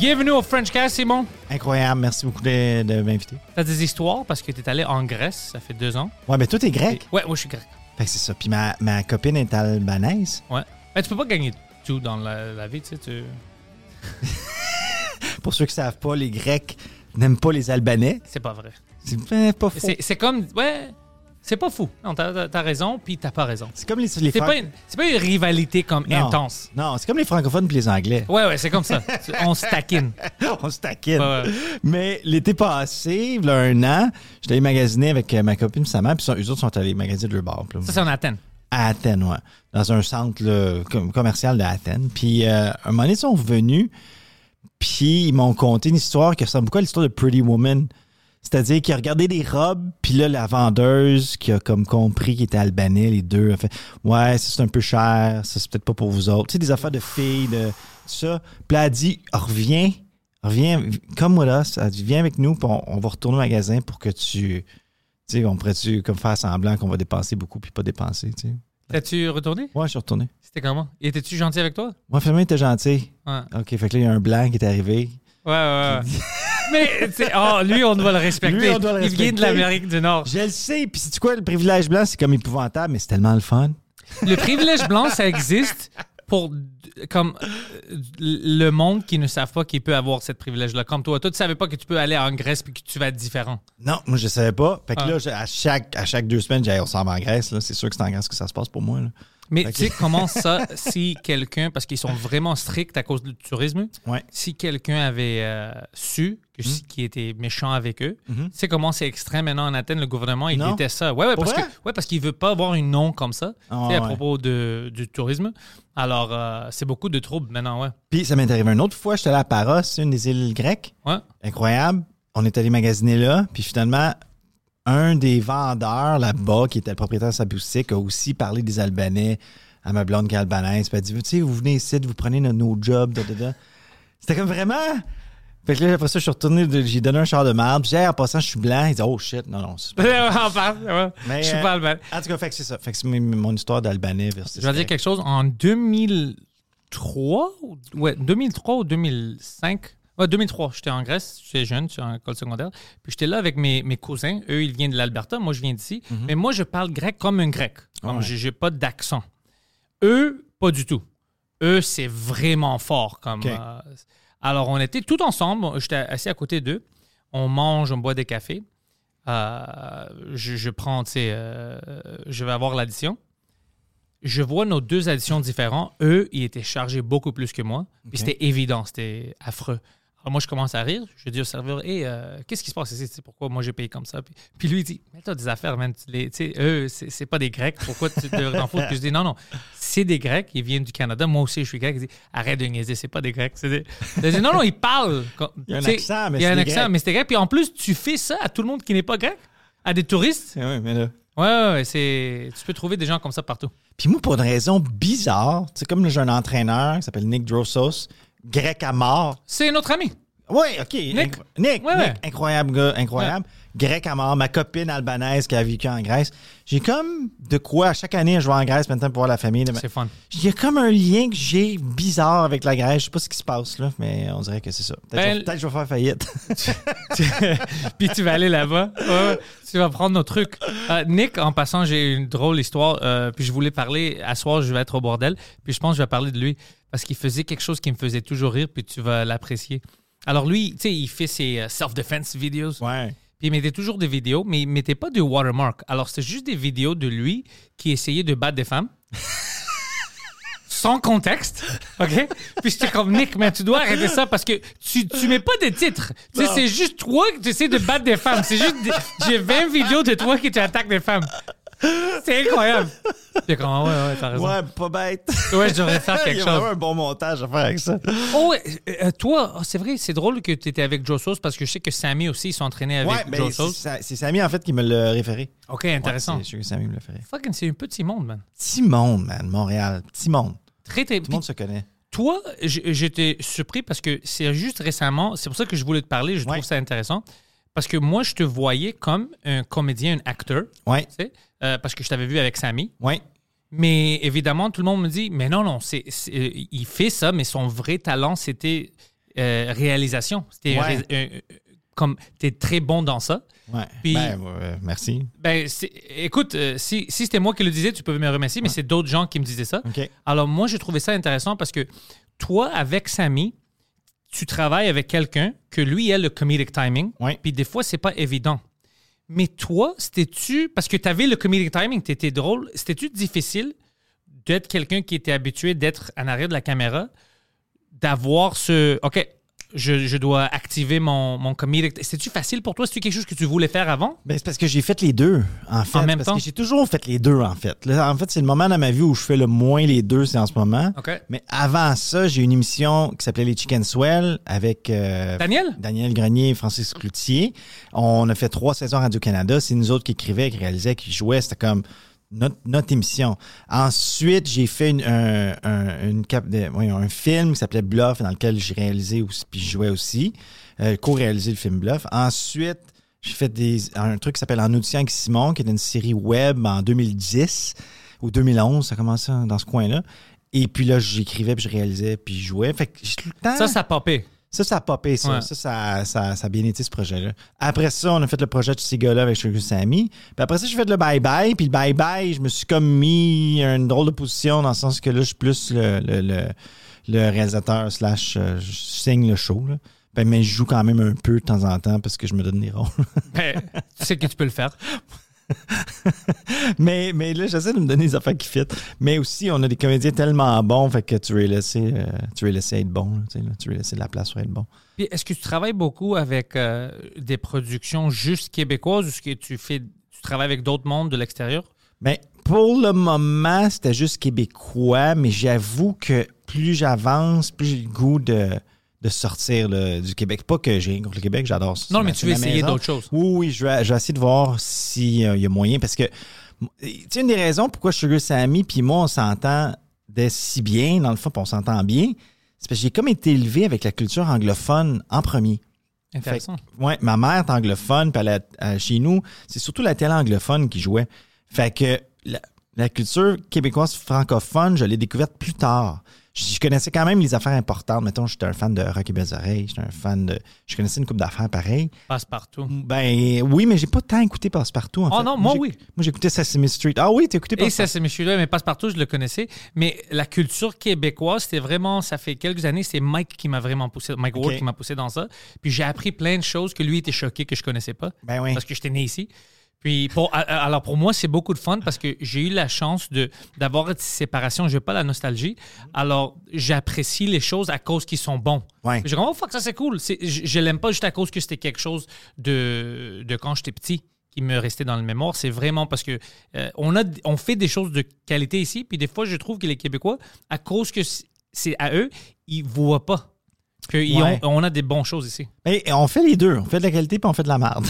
Bienvenue au French Cast, Simon. Incroyable, merci beaucoup de, de m'inviter. T'as des histoires parce que t'es allé en Grèce, ça fait deux ans. Ouais, mais toi, t'es grec. Ouais, moi je suis grec. Fait que c'est ça. Puis ma, ma copine est albanaise. Ouais. Mais tu peux pas gagner tout dans la, la vie, tu sais. Tu... Pour ceux qui savent pas, les Grecs n'aiment pas les Albanais. C'est pas vrai. C'est ben, pas faux. C'est c'est comme. Ouais. C'est pas fou. Non, t'as t'as raison, puis t'as pas raison. C'est comme les, les C'est pas, une- c'est pas une rivalité comme Non. intense. Non, c'est comme les francophones puis les Anglais. Ouais, ouais, c'est comme ça. On se taquine. On se taquine. Ouais, ouais. Mais l'été passé, il y a un an, j'étais allé magasiner avec euh, ma copine sa mère, puis eux autres sont allés magasiner de leur bar. Ça, c'est en Athènes. à Athènes, ouais. Dans un centre là, commercial d'Athènes. Puis, euh, un moment donné, ils sont venus, puis ils m'ont conté une histoire qui ressemble beaucoup à l'histoire de Pretty Woman. C'est-à-dire qu'ils a regardé des robes, puis là, la vendeuse qui a comme compris qu'il était albanais, les deux, a fait « Ouais, ça, c'est un peu cher, ça, c'est peut-être pas pour vous autres. » Tu sais, des affaires de filles, de tout ça. Puis là, elle a dit « Reviens, reviens, comme with us. » Elle dit « Viens avec nous, puis on, on va retourner au magasin pour que tu... Tu sais, on pourrait-tu comme faire semblant qu'on va dépenser beaucoup, puis pas dépenser, tu sais. » T'as-tu retourné? Ouais, je suis retourné. C'était comment? Et Étais-tu gentil avec toi? Moi, finalement, il était gentil. Ouais. OK, fait que là, il y a un blanc qui est arrivé. Ouais, ouais, ouais. Mais, tu sais, oh, lui, on doit le respecter. Lui, on doit le Il vient de respecter. l'Amérique du Nord. Je le sais, puis c'est quoi, le privilège blanc, c'est comme épouvantable, mais c'est tellement le fun. Le privilège blanc, ça existe pour comme le monde qui ne savent pas qu'il peut avoir cette privilège-là. Comme toi, toi, tu savais pas que tu peux aller en Grèce puis que tu vas être différent. Non, moi, je savais pas. Fait que Ah. là, à chaque, à chaque deux semaines, j'allais, on s'en va en Grèce. C'est sûr que c'est en Grèce que ça se passe pour moi, là. Mais tu sais comment ça, si quelqu'un, parce qu'ils sont vraiment stricts à cause du tourisme, Ouais. si quelqu'un avait euh, su que Hmm. qui était méchant avec eux, tu sais comment c'est extrême maintenant en Athènes, le gouvernement, il Non. déteste ça. Ouais, ouais, Pour parce que, ouais, parce qu'il veut pas avoir une nom comme ça, Ah, à ouais. propos de, du tourisme. Alors, euh, c'est beaucoup de troubles maintenant, ouais. Puis ça m'est arrivé une autre fois, j'étais allé à Paros, une des îles grecques. Ouais. Incroyable. On est allé magasiner là, puis finalement, un des vendeurs là-bas, qui était le propriétaire de sa boutique, a aussi parlé des Albanais à ma blonde qui est albanaise. Puis elle dit, tu sais, vous venez ici, vous prenez nos, nos jobs, da, da, da. C'était comme vraiment... Fait que là, après ça, je suis retourné, de- j'ai donné un char de marde. Puis j'ai dit, Hey, en passant, je suis blanc. Il dit, oh shit, non, non. ouais. Mais, Je suis euh, pas albanais. En tout cas, fait que c'est ça. Fait que c'est mon- histoire d'Albanais versus. Je vais dire quelque chose. En 2003, ou- ouais, 2003 ou 2005, ouais, 2003, j'étais en Grèce, j'étais jeune, j'étais en école secondaire. Puis j'étais là avec mes, mes cousins. Eux, ils viennent de l'Alberta, moi, je viens d'ici. Mais moi, je parle grec comme un grec. Comme Ouais. j'ai pas d'accent. Eux, pas du tout. Eux, c'est vraiment fort. Comme, euh, alors, on était tout ensemble. J'étais assis à côté d'eux. On mange, on boit des cafés. Euh, je, je prends, tu sais, euh, je vais avoir l'addition je vois nos deux additions différentes. Eux, ils étaient chargés beaucoup plus que moi. Puis c'était évident, c'était affreux. Alors moi, je commence à rire. Je dis au serveur, Hey, euh, qu'est-ce qui se passe ici? Tu sais, pourquoi moi j'ai payé comme ça? Puis, puis lui, il dit, mais toi, des affaires, man. Tu les- tu sais, eux, c'est c'est pas des Grecs. Pourquoi tu t'en foutre? Puis je dis, non, non, c'est des Grecs. Ils viennent du Canada. Moi aussi, je suis grec. Il dit, arrête de niaiser, c'est pas des Grecs. C'est des... Je dis, non, non, ils parlent. comme- Il y a un accent, mais Il y a c'est un des accent, Grecs. mais c'est des Grecs. Puis en plus, tu fais ça à tout le monde qui n'est pas grec, à des touristes? Oui, mais là. Ouais, ouais, ouais, c'est... tu peux trouver des gens comme ça partout. Puis moi, pour une raison bizarre, tu sais, comme j'ai un entraîneur qui s'appelle Nick Drossos, grec à mort. C'est notre ami. Oui, OK. Nick? Nick, Ouais, ouais. Nick, incroyable gars, incroyable. Grec à mort, ma copine albanaise qui a vécu en Grèce. J'ai comme de quoi, chaque année, je vais en Grèce maintenant pour voir la famille. C'est fun. Il y a comme un lien que j'ai bizarre avec la Grèce. Je sais pas ce qui se passe là, mais on dirait que c'est ça. Peut-être Ben, que je- que je vais faire faillite. Puis tu vas aller là-bas. Tu vas prendre nos trucs. Euh, Nick, en passant, j'ai une drôle histoire. euh, puis je voulais parler. À soir, je vais être au bordel. Puis je pense que je vais parler de lui. Parce qu'il faisait quelque chose qui me faisait toujours rire. Puis tu vas l'apprécier. Alors lui, tu sais, il fait ses euh, self-defense videos. ouais. Puis il mettait toujours des vidéos, mais il mettait pas de watermark. Alors c'était juste des vidéos de lui qui essayait de battre des femmes. Sans contexte, OK? Puis j'étais comme, Nick, mais tu dois arrêter ça parce que tu, tu mets pas de titre. Tu sais, c'est juste toi qui essaies de battre des femmes. C'est juste, j'ai 20 vidéos de toi qui tu attaques des femmes. C'est incroyable. J'étais comme, ah ouais, ouais, t'as raison. Ouais, pas bête. Ouais, je devrais faire Il quelque y a chose. vraiment un bon montage à faire avec ça. Oh, ouais, euh, euh, toi, oh, c'est vrai, c'est drôle que tu étais avec Joe Sauce parce que je sais que Sammy aussi, ils sont entraînés avec Ouais, Joe mais c'est Sauce. Sa- c'est Samy en fait qui me l'a référé. OK, intéressant. Ouais, c'est sûr que Samy me l'a référé. Fucking, c'est un petit monde, man. Petit monde, man, Montréal. Petit monde. Très, très. Tout le monde se connaît. Toi, j'étais surpris parce que c'est juste récemment, c'est pour ça que je voulais te parler, je Ouais. trouve ça intéressant. Parce que moi, je te voyais comme un comédien, un acteur, Ouais, tu sais, euh, parce que je t'avais vu avec Sammy. ouais. Mais évidemment, tout le monde me dit, mais non, non, c'est, c'est- euh, il fait ça, mais son vrai talent, c'était euh, réalisation. C'était Ouais. ré- un- comme, t'es très bon dans ça. Ouais. Puis- Ben, merci. Ben, c'est- écoute, euh, si, si c'était moi qui le disais, tu peux me remercier, mais c'est d'autres gens qui me disaient ça. Alors, moi, j'ai trouvé ça intéressant parce que toi, avec Samy, tu travailles avec quelqu'un que lui a le comedic timing. Puis des fois, c'est pas évident. Mais toi, c'était-tu. Parce que tu avais le comedic timing, tu étais drôle. C'était-tu difficile d'être quelqu'un qui était habitué d'être en arrière de la caméra, d'avoir ce. OK, je, je dois activer mon, mon comedic. C'était-tu facile pour toi? C'était quelque chose que tu voulais faire avant? Ben, c'est parce que j'ai fait les deux, en fait. En même parce temps? que j'ai toujours fait les deux, en fait. Là, en fait, c'est le moment dans ma vie où je fais le moins les deux, c'est en ce moment. OK. Mais avant ça, j'ai une émission qui s'appelait Les Chicken Swell avec euh, Daniel? Daniel Grenier et Francis Cloutier. On a fait trois saisons à Radio-Canada. C'est nous autres qui écrivaient, qui réalisaient, qui jouaient. C'était comme notre, notre émission. Ensuite, j'ai fait un, film qui s'appelait Bluff, dans lequel j'ai réalisé aussi, puis je aussi. Euh, co-réalisé le film Bluff. Ensuite, j'ai fait un truc qui s'appelle En audition avec Simon, qui est une série web en 2010 ou 2011, ça commençait dans ce coin-là. Et puis là, j'écrivais, puis je réalisais, puis je jouais. Fait tout le temps... Ça, ça popé. Ça, ça a popé, ça. Ouais. Ça, ça, ça, ça a bien été, ce projet-là. Après ça, on a fait le projet de ces gars-là avec Sugar Sammy. Puis après ça, j'ai fait le bye-bye. Puis le bye-bye, je me suis comme mis une drôle de position dans le sens que là, je suis plus le, le, le, le réalisateur slash euh, je signe le show. Là. Ben, mais je joue quand même un peu de temps en temps parce que je me donne des rôles. Ben, tu sais que tu peux le faire. mais, mais là, j'essaie de me donner des affaires qui fit. Mais aussi, on a des comédiens tellement bons, fait que tu veux laisser, euh, tu veux laisser être bon. là, tu sais, là. tu veux laisser de la place pour être bon. Puis est-ce que tu travailles beaucoup avec euh, des productions juste québécoises ou est-ce que tu fais tu travailles avec d'autres mondes de l'extérieur? Ben, pour le moment, c'était juste québécois, mais j'avoue que plus j'avance, plus j'ai le goût de, de sortir là, du Québec. Pas que j'ai rien contre le Québec, j'adore ça. Non, mais tu veux essayer d'autres choses. Oui, oui, je vais, je vais essayer de voir s'il y a moyen, parce que, tu sais, une des raisons pourquoi Sugar Sammy puis moi, on s'entend si bien, dans le fond, puis on s'entend bien, c'est parce que j'ai comme été élevé avec la culture anglophone en premier. Intéressant. Ouais, ma mère est anglophone, puis euh, chez nous, c'est surtout la télé anglophone qui jouait. Fait que la, la culture québécoise francophone, je l'ai découverte plus tard. Je, connaissais quand même les affaires importantes. Mettons, j'étais un fan de Rocky Belles Oreilles, j'étais un fan de. Je connaissais une coupe d'affaires pareil. Passe partout. Ben oui, mais j'ai pas tant écouté Passepartout. En Oh fait. non, moi, oui. Moi, j'écoutais Sesame Street. Ah oui, t'as écouté Et Passepartout. c'est monsieur là, mais passe partout, je le connaissais. Mais la culture québécoise, c'était vraiment, ça fait quelques années, c'est Mike qui m'a vraiment poussé, Mike Ward qui m'a poussé dans ça. Puis j'ai appris plein de choses que lui était choqué que je connaissais pas. Ben oui. Parce que j'étais né ici. Puis pour, alors pour moi, c'est beaucoup de fun parce que j'ai eu la chance de d'avoir cette séparation. Je n'ai pas la nostalgie. Alors j'apprécie les choses à cause qu'ils sont bons. Ouais. Je dis, oh fuck, ça c'est cool. C'est- Je, je l'aime pas juste à cause que c'était quelque chose de, de quand j'étais petit qui me restait dans le mémoire. C'est vraiment parce que euh, on, a, on fait des choses de qualité ici. Puis des fois, je trouve que les Québécois, à cause que c'est- c'est à eux, ils voient pas Ouais. ont- on a des bonnes choses ici. Mais on fait les deux. On fait de la qualité puis on fait de la merde.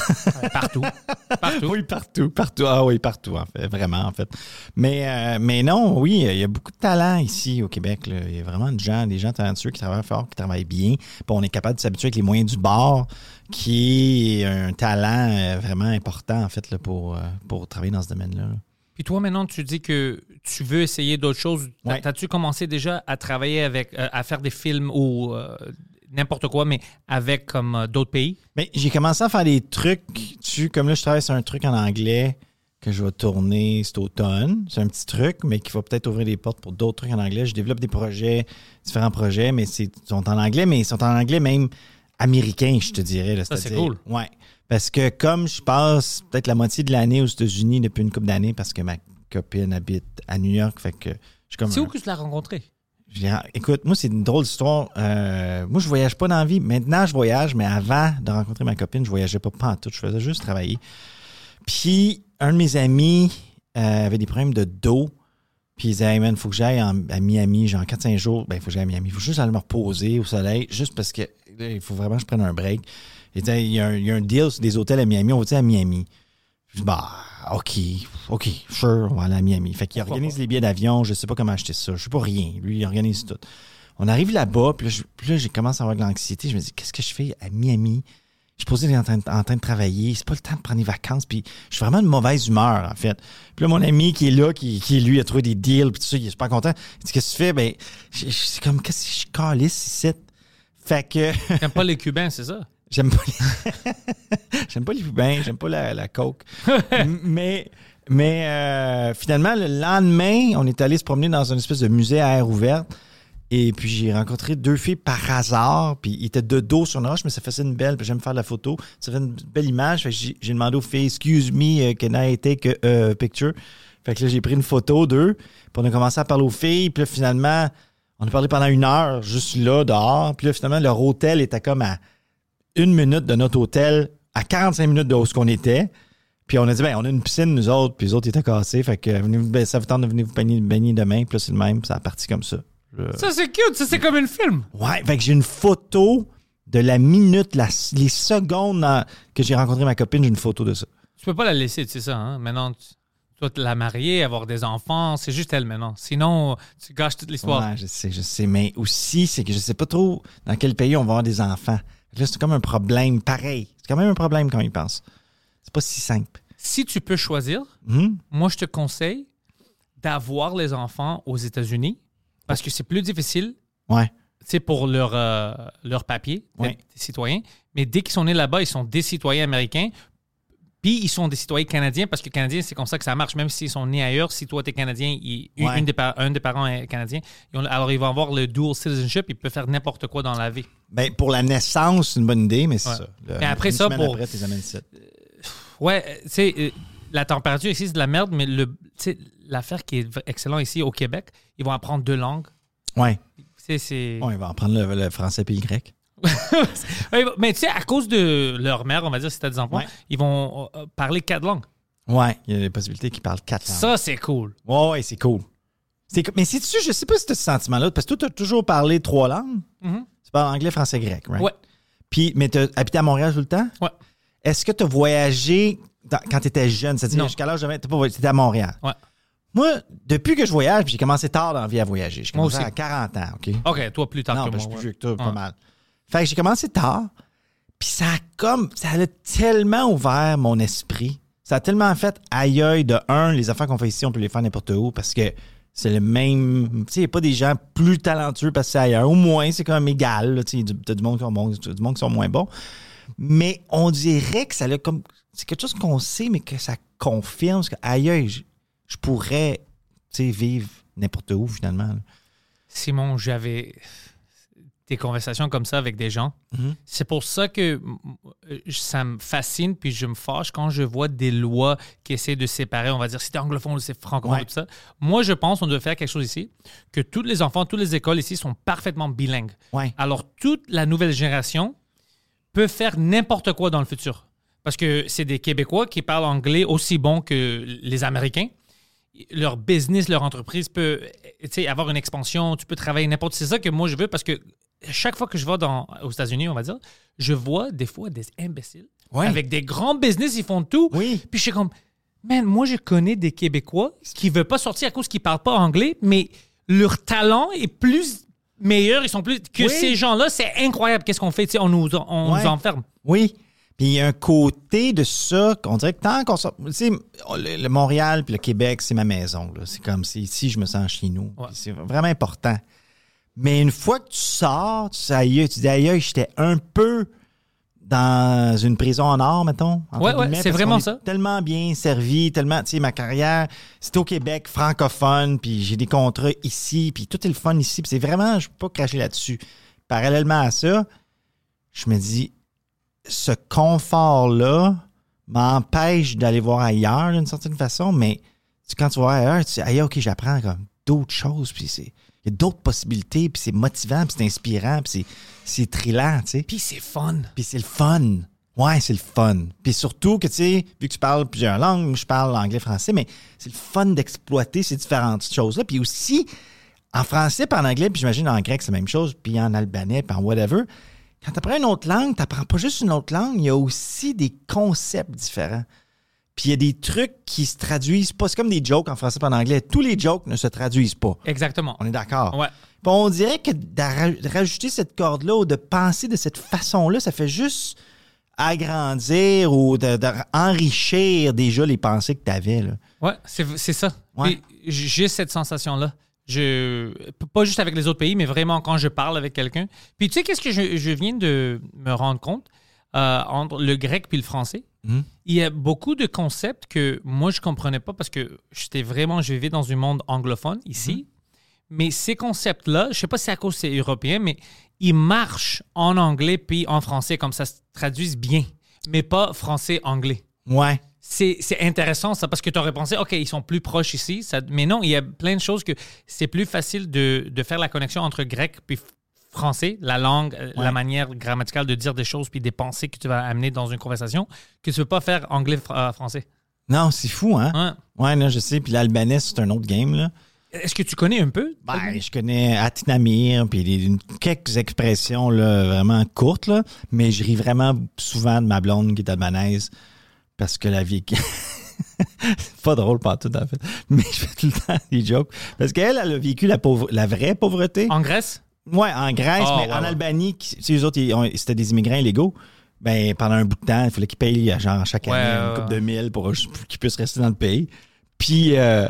Partout. Partout. oui, partout, partout. Ah oui, partout, en fait. Vraiment, en fait. Mais, euh, mais non, oui, il y a beaucoup de talent ici au Québec. là. Il y a vraiment de gens, des gens talentueux qui travaillent fort, qui travaillent bien. Puis on est capable de s'habituer avec les moyens du bord, qui est un talent euh, vraiment important, en fait, là, pour, euh, pour travailler dans ce domaine-là. Puis toi, maintenant, tu dis que tu veux essayer d'autres choses. Ouais. T'as-tu commencé déjà à travailler avec, euh, à faire des films ou euh, n'importe quoi, mais avec comme euh, d'autres pays? Mais j'ai commencé à faire des trucs. Tu, comme là, je travaille sur un truc en anglais que je vais tourner cet automne. C'est un petit truc, mais qui va peut-être ouvrir les portes pour d'autres trucs en anglais. Je développe des projets, différents projets, mais ils sont en anglais, mais ils sont en anglais même américain, je te dirais. là. Ça, c'est cool. Ouais. Parce que comme je passe peut-être la moitié de l'année aux États-Unis depuis une couple d'années, parce que ma copine habite à New York, fait que je suis comme. C'est un- où que tu l'as rencontré? je dis, ah, écoute, moi, c'est une drôle d'histoire. Euh, moi, je voyage pas dans la vie. Maintenant, je voyage, mais avant de rencontrer ma copine, je voyageais pas, pas en tout. Je faisais juste travailler. Puis, un de mes amis euh, avait des problèmes de dos. Puis, il disait, hey man, faut que j'aille à Miami, genre 4-5 jours. Ben, il faut que j'aille à Miami. Il faut juste aller me reposer au soleil, juste parce que il faut vraiment que je prenne un break. Il y a un, il y a un deal sur des hôtels à Miami. On va dire à Miami? Je dis, bah, OK, OK, sure, on va aller à Miami. Fait qu'il organise les billets d'avion, je sais pas comment acheter ça, je sais pas rien. Lui, il organise tout. On arrive là-bas, puis là, là, j'ai commencé à avoir de l'anxiété. Je me dis, qu'est-ce que je fais à Miami? Je suis posé en train, de- en train de travailler, c'est pas le temps de prendre des vacances, puis je suis vraiment de mauvaise humeur, en fait. Puis là, mon ami qui est là, qui, qui lui, a trouvé des deals, puis tout ça, il est super content. Il dit, qu'est-ce que tu fais? Ben, c'est comme, qu'est-ce que je calisse ici? Fait que. T'aimes pas les Cubains, c'est ça? J'aime pas les... j'aime pas les poubins, j'aime pas la, la coke. Mais mais euh, finalement, le lendemain, on est allé se promener dans une espèce de musée à air ouverte. Et puis j'ai rencontré deux filles par hasard, puis ils étaient de dos sur une roche, mais ça faisait une belle, puis j'aime faire de la photo. Ça fait une belle image. Fait que j'ai j'ai demandé aux filles, excuse me, uh, can I take a picture? Fait que là, j'ai pris une photo d'eux, puis on a commencé à parler aux filles, puis là, finalement, on a parlé pendant une heure, juste là, dehors. Puis là, finalement, leur hôtel était comme à une minute de notre hôtel à 45 minutes de où ce qu'on était. Puis on a dit, ben, on a une piscine, nous autres, puis les autres étaient cassés. Fait que venez, ben, ça vous tente de venir vous baigner, baigner demain. Puis là, c'est le même. puis Ça a parti comme ça. Je- Ça, c'est cute. Ça, c'est comme un film. Ouais, fait que j'ai une photo de la minute, la- les secondes que j'ai rencontré ma copine, j'ai une photo de ça. Tu peux pas la laisser, tu sais ça. Hein? Maintenant, tu tu dois te la marier, avoir des enfants. C'est juste elle maintenant. Sinon, tu gâches toute l'histoire. Ouais, je sais, je sais. Mais aussi, c'est que je sais pas trop dans quel pays on va avoir des enfants. Là, c'est comme un problème pareil. C'est quand même un problème quand ils pensent. C'est pas si simple. Si tu peux choisir, Mhm. moi, je te conseille d'avoir les enfants aux États-Unis parce que c'est plus difficile Ouais. c'est pour leur, euh, leur papier Ouais. citoyens. Mais dès qu'ils sont nés là-bas, ils sont des citoyens américains. Puis ils sont des citoyens canadiens parce que Canadiens, c'est comme ça que ça marche. Même s'ils sont nés ailleurs, si toi, tu es Canadien, il- une- Ouais. une des un des parents est Canadien, ils ont- alors ils vont avoir le dual citizenship, ils peuvent faire n'importe quoi dans la vie. Ben, pour la naissance, c'est une bonne idée, mais c'est Ouais. ça. Le- Mais après ça, pour- après, ici. Ouais, euh, tu sais, euh, la température ici, c'est de la merde, mais l'affaire qui est v- excellent ici au Québec, ils vont apprendre deux langues. Ouais. Tu sais, c'est. Ouais, il va apprendre le, le français puis le grec. Mais tu sais, à cause de leur mère, on va dire, si t'as des enfants, Ouais. ils vont euh, parler quatre langues. Ouais, il y a des possibilités qu'ils parlent quatre langues. Ça, c'est cool. Ouais, ouais, c'est cool. Mais c'est tu je sais pas si tu as ce sentiment-là, parce que toi, tu as toujours parlé trois langues. Mhm. Tu parles anglais, français, grec, right? Ouais. Puis, mais tu as habité à Montréal tout le temps? Ouais. Est-ce que tu as voyagé dans- quand tu étais jeune? C'est-à-dire, jusqu'à l'âge de 20, t'as pas voyagé, à Montréal. Ouais. Moi, depuis que je voyage, j'ai commencé tard dans la vie à voyager. J'ai Moi commencé aussi. à 40 ans, OK? OK, toi, plus tard non, que ben, moi. je suis plus vieux que toi, pas mal. Fait que j'ai commencé tard, puis ça a comme, ça a tellement ouvert mon esprit. Ça a tellement fait aïe de un, les affaires qu'on fait ici, on peut les faire n'importe où parce que c'est le même. Tu sais, il n'y a pas des gens plus talentueux parce que c'est ailleurs. Au moins, c'est quand même égal. Tu sais, t'as du monde qui sont du monde qui sont moins bons. Mais on dirait que ça a comme. C'est quelque chose qu'on sait, mais que ça confirme que aïe je, je pourrais, tu sais, vivre n'importe où finalement. Simon, j'avais des conversations comme ça avec des gens. Mhm. C'est pour ça que euh, ça me fascine, puis je me fâche quand je vois des lois qui essaient de séparer, on va dire, si t'es anglophone ou c'est francophone, Ouais. tout ça. Moi, je pense qu'on doit faire quelque chose ici, que tous les enfants, toutes les écoles ici sont parfaitement bilingues. Ouais. Alors, toute la nouvelle génération peut faire n'importe quoi dans le futur. Parce que c'est des Québécois qui parlent anglais aussi bon que les Américains. Leur business, leur entreprise peut avoir une expansion, tu peux travailler n'importe. C'est ça que moi je veux parce que chaque fois que je vais dans, aux États-Unis, on va dire, je vois des fois des imbéciles Ouais. avec des grands business, ils font tout. Oui. Puis je suis comme, man, moi je connais des Québécois qui veulent pas sortir à cause qu'ils parlent pas anglais, mais leur talent est plus meilleur, ils sont plus que Oui. ces gens-là. C'est incroyable. Qu'est-ce qu'on fait Tu sais, On nous, on Ouais. nous enferme. Oui. Puis il y a un côté de ça qu'on dirait que tant qu'on sort. Tu sais, le, Montréal puis le Québec, c'est ma maison. C'est comme si je me sens chez nous. Ouais. C'est vraiment important. Mais une fois que tu sors, tu sais, aïe, tu dis aïe, j'étais un peu dans une prison en or, mettons. entre Ouais, c'est vraiment est ça. Tellement bien servi, tellement, tu sais, ma carrière, c'était au Québec, francophone, puis j'ai des contrats ici, puis tout est le fun ici, puis c'est vraiment, je peux pas cracher là-dessus. Parallèlement à ça, je me dis, ce confort-là m'empêche d'aller voir ailleurs d'une certaine façon, mais tu- quand tu vas ailleurs, tu dis, aïe, OK, j'apprends comme d'autres choses, puis c'est. Il y a d'autres possibilités, puis c'est motivant, puis c'est inspirant, puis c'est, trillant, tu sais. Puis c'est fun. Puis c'est le fun. Ouais, c'est le fun. Puis surtout que, tu sais, vu que tu parles plusieurs langues, je parle anglais, français, mais c'est le fun d'exploiter ces différentes choses-là. Puis aussi, en français, puis en anglais, puis j'imagine en grec, c'est la même chose, puis en albanais, puis en whatever. Quand tu apprends une autre langue, tu n'apprends pas juste une autre langue, il y a aussi des concepts différents. Puis il y a des trucs qui se traduisent pas. C'est comme des jokes en français et en anglais. Tous les jokes ne se traduisent pas. Exactement. On est d'accord? Ouais. Puis on dirait que de rajouter cette corde-là ou de penser de cette façon-là, ça fait juste agrandir ou de, de enrichir déjà les pensées que tu avais. Là. Ouais, c'est c'est ça. Ouais. J'ai cette sensation-là. Je, pas juste avec les autres pays, mais vraiment quand je parle avec quelqu'un. Puis tu sais, qu'est-ce que je, je viens de me rendre compte? Euh, entre le grec puis le français? Mhm. Il y a beaucoup de concepts que moi, je comprenais pas parce que j'étais vraiment, je vivais dans un monde anglophone ici. Mais ces concepts-là, je sais pas si c'est à cause c'est européen, mais ils marchent en anglais puis en français, comme ça se traduise bien, mais pas français-anglais. Ouais. C'est c'est intéressant ça parce que tu aurais pensé, OK, ils sont plus proches ici. Ça, mais non, il y a plein de choses que c'est plus facile de, de faire la connexion entre grec puis français, la langue, euh, Ouais. la manière grammaticale de dire des choses puis des pensées que tu vas amener dans une conversation que tu ne peux pas faire anglais-français. Non, c'est fou, hein? Ouais, là, je sais. Puis l'albanais, c'est un autre game, là. Est-ce que tu connais un peu? Ben, je connais Atinamir, puis quelques expressions là, vraiment courtes, là, mais je ris vraiment souvent de ma blonde qui est albanaise parce que la vie. c'est pas drôle pas tout en fait. Mais je fais tout le temps des jokes. Parce qu'elle, elle a vécu la, pauvre, la vraie pauvreté. En Grèce? Ouais, en Grèce, Ah, mais ouais, en ouais. Albanie, sais, eux autres, c'était des immigrants illégaux. Ben, pendant un bout de temps, il fallait qu'ils payent, genre, chaque année, ouais, une couple ouais. de mille pour, pour qu'ils puissent rester dans le pays. Puis, euh,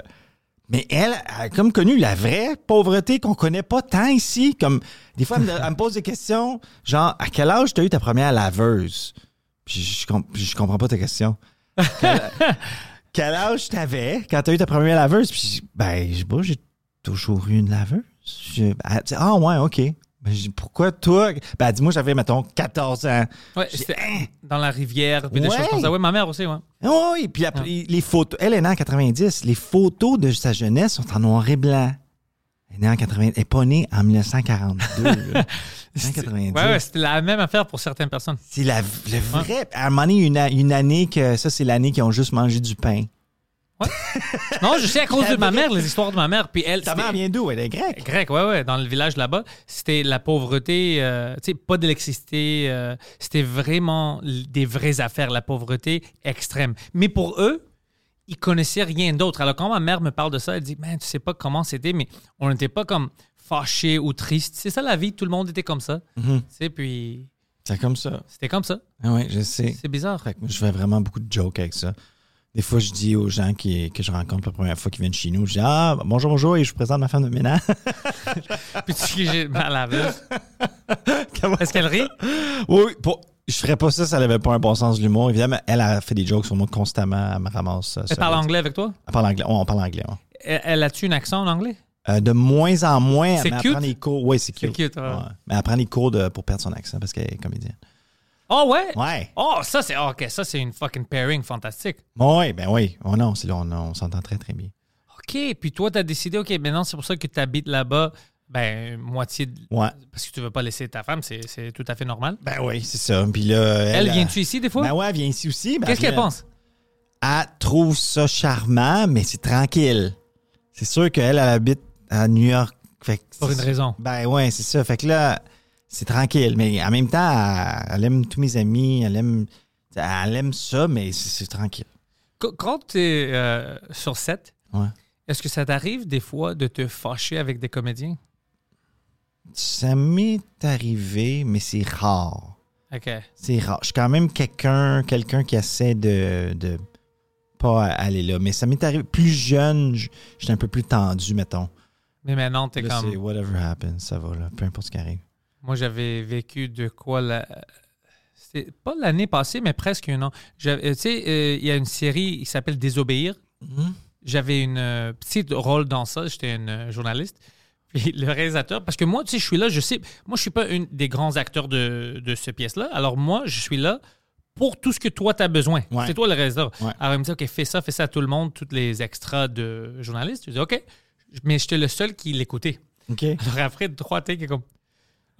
mais elle a comme connu la vraie pauvreté qu'on connaît pas tant ici. Comme, des fois, elle me, elle me pose des questions, genre, à quel âge t'as eu ta première laveuse? Puis je, je, comp- je comprends pas ta question. Quel, quel âge t'avais quand t'as eu ta première laveuse? Puis, ben, je sais pas, j'ai toujours eu une laveuse. Je- elle dit, ah, ouais, OK. Ben, je dis, pourquoi toi? Ben, dis-moi, j'avais, mettons, 14 ans. Ouais, c'était dans la rivière, puis des Ouais. choses comme ça. Oui, ma mère aussi, ouais. Oui, oui. Puis la- les photos, elle est née en 90. Les photos de sa jeunesse sont en noir et blanc. Elle est née en 80. Elle n'est pas née en 1942. là. 1990. Ouais, ouais, c'était la même affaire pour certaines personnes. C'est la, le vrai. À un moment donné, une année que ça, c'est l'année qu'ils ont juste mangé du pain. Non, je sais à cause de ma mère, les histoires de ma mère. Puis elle, Ta c'était- mère vient d'où? Elle est grecque. Grec, ouais, ouais, dans le village là-bas, c'était la pauvreté, euh, tu sais, pas d'électricité, euh, c'était vraiment des vraies affaires, la pauvreté extrême. Mais pour eux, ils connaissaient rien d'autre. Alors quand ma mère me parle de ça, elle dit, man, tu sais pas comment c'était, mais on n'était pas comme fâchés ou tristes. C'est ça la vie, tout le monde était comme ça. Mhm. Tu sais, puis C'est comme ça. c'était comme ça. Ah oui, je sais. C'est bizarre. Je fais vraiment beaucoup de jokes avec ça. Des fois, je dis aux gens qui, que je rencontre la première fois qui viennent chez nous, je dis Ah, bonjour, bonjour, et je vous présente ma femme de ménage. Puis tu j'ai ma laveuse. Comment- Est-ce qu'elle rit? Oui, pour- je ferais pas ça, ça n'avait pas un bon sens de l'humour. Évidemment, elle a fait des jokes sur moi constamment, elle me ramasse. euh, Elle parle anglais avec toi? Elle parle anglais. On parle anglais. ouais. Elle, elle a-tu un accent en anglais? Euh, de moins en moins, elle cute? prend des cours. Oui, c'est C'est cute. cute, ouais. Ouais. Mais elle prend des cours de, pour perdre son accent parce qu'elle est comédienne. Oh ouais? Ouais. Oh, ça c'est OK, ça c'est une fucking pairing fantastique. Oui, ben oui. Oh non, c'est là, on, on s'entend très, très bien. OK, puis toi tu as décidé OK, maintenant c'est pour ça que tu habites là-bas ben moitié de- Ouais. parce que tu veux pas laisser ta femme, c'est c'est tout à fait normal. Ben oui, c'est ça. Puis là, Elle, elle, vient-tu ici des fois? Ben ouais, elle vient ici aussi. Ben, Qu'est-ce qu'elle pense? Elle trouve ça charmant, mais c'est tranquille. C'est sûr qu'elle, elle habite à New York. Fait que Pour une raison. Ben ouais, c'est ça. Fait que là, c'est tranquille. Mais en même temps, elle, elle aime tous mes amis, elle aime, elle aime ça, mais c'est tranquille. Qu- Quand tu es sur set, Ouais. est-ce que ça t'arrive des fois de te fâcher avec des comédiens? Ça m'est arrivé, mais c'est rare. OK. C'est rare. Je suis quand même quelqu'un quelqu'un qui essaie de, de pas aller là. Mais ça m'est arrivé. Plus jeune, j'étais un peu plus tendu, mettons. Mais maintenant, t'es comme... c'est whatever happens, ça va, là. Peu importe ce qui arrive. Moi, j'avais vécu de quoi la... C'est pas l'année passée, mais presque un an. J'avais- Tu sais, euh, il y a une série qui s'appelle Désobéir. J'avais une euh, petite rôle dans ça. J'étais une euh, journaliste. Puis le réalisateur, parce que moi, tu sais, je suis là, je sais, moi, je suis pas un des grands acteurs de, de ce pièce-là. Alors moi, je suis là pour tout ce que toi, tu as besoin. Ouais. C'est toi le réalisateur. Ouais. Alors il me dit, OK, fais ça, fais ça à tout le monde, tous les extras de journalistes. Je dis, OK. Mais j'étais le seul qui l'écoutait. OK. Alors après, trois takes, comme.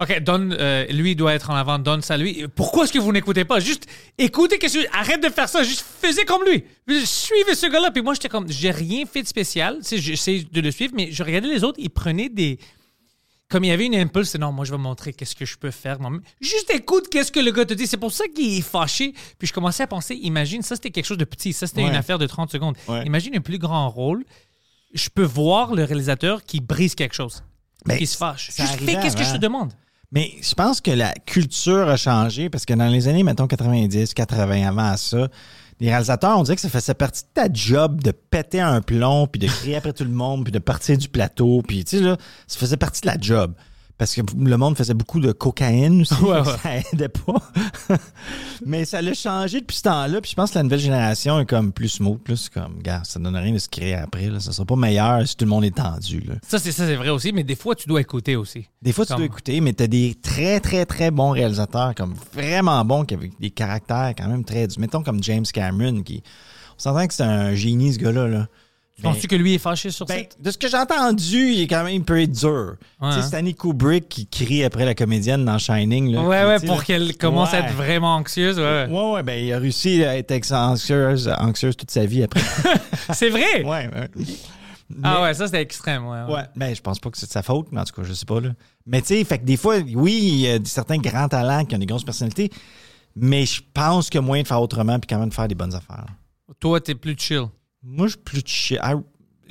OK, donne, euh, lui doit être en avant, donne ça à lui. Pourquoi est-ce que vous n'écoutez pas? Juste écoutez, que arrête de faire ça, juste faisez comme lui. Suivez ce gars-là. Puis moi, j'étais comme, j'ai rien fait de spécial. J'essaie de le suivre, mais je regardais les autres, ils prenaient des. Comme il y avait une impulse, c'est non, moi je vais montrer qu'est-ce que je peux faire. Juste écoute qu'est-ce que le gars te dit. C'est pour ça qu'il est fâché. Puis je commençais à penser, imagine, ça c'était quelque chose de petit. Ça c'était Ouais. une affaire de 30 secondes. Ouais. Imagine un plus grand rôle. Je peux voir le réalisateur qui brise quelque chose. Ben, qui se fâche. Juste fais qu'est-ce que je te demande. Mais je pense que la culture a changé parce que dans les années, mettons, 90, 80, avant ça, les réalisateurs, on dirait que ça faisait partie de ta job de péter un plomb, puis de crier après tout le monde, puis de partir du plateau. Puis, tu sais, ça faisait partie de la job. Parce que le monde faisait beaucoup de cocaïne aussi. Ouais, Ça aidait pas. Mais ça l'a changé depuis ce temps-là. Puis je pense que la nouvelle génération est comme plus smooth. C'est comme, gars, ça donne rien de se créer après. Là. Ça sera pas meilleur si tout le monde est tendu. Là. Ça, c'est ça, c'est vrai aussi, mais des fois, tu dois écouter aussi. Des fois, tu dois écouter, mais tu as des très, très, très bons réalisateurs, comme vraiment bons, qui avaient des caractères quand même très durs. Mettons comme James Cameron, qui. On s'entend que c'est un génie, ce gars-là. Là. Penses-tu que lui est fâché sur Ben, ça? de ce que j'ai entendu, il est quand même un peu dur. Ouais, Tu sais, hein? Stanley Kubrick qui crie après la comédienne dans Shining. Là, Ouais, ouais, pour là- qu'elle commence à être vraiment anxieuse. Ouais, ouais. Ouais, ben, il a réussi à être anxieuse, anxieuse toute sa vie après. C'est vrai! ouais, ouais. Ah ouais, ça, c'était extrême. Ouais, ouais. Ouais, ben je pense pas que c'est de sa faute, mais en tout cas, je sais pas là. Mais tu sais, fait que des fois, oui, il y a certains grands talents qui ont des grosses personnalités, mais je pense qu'il y a moyen de faire autrement puis quand même de faire des bonnes affaires. Toi, t'es plus chill. Moi, je suis plus chill.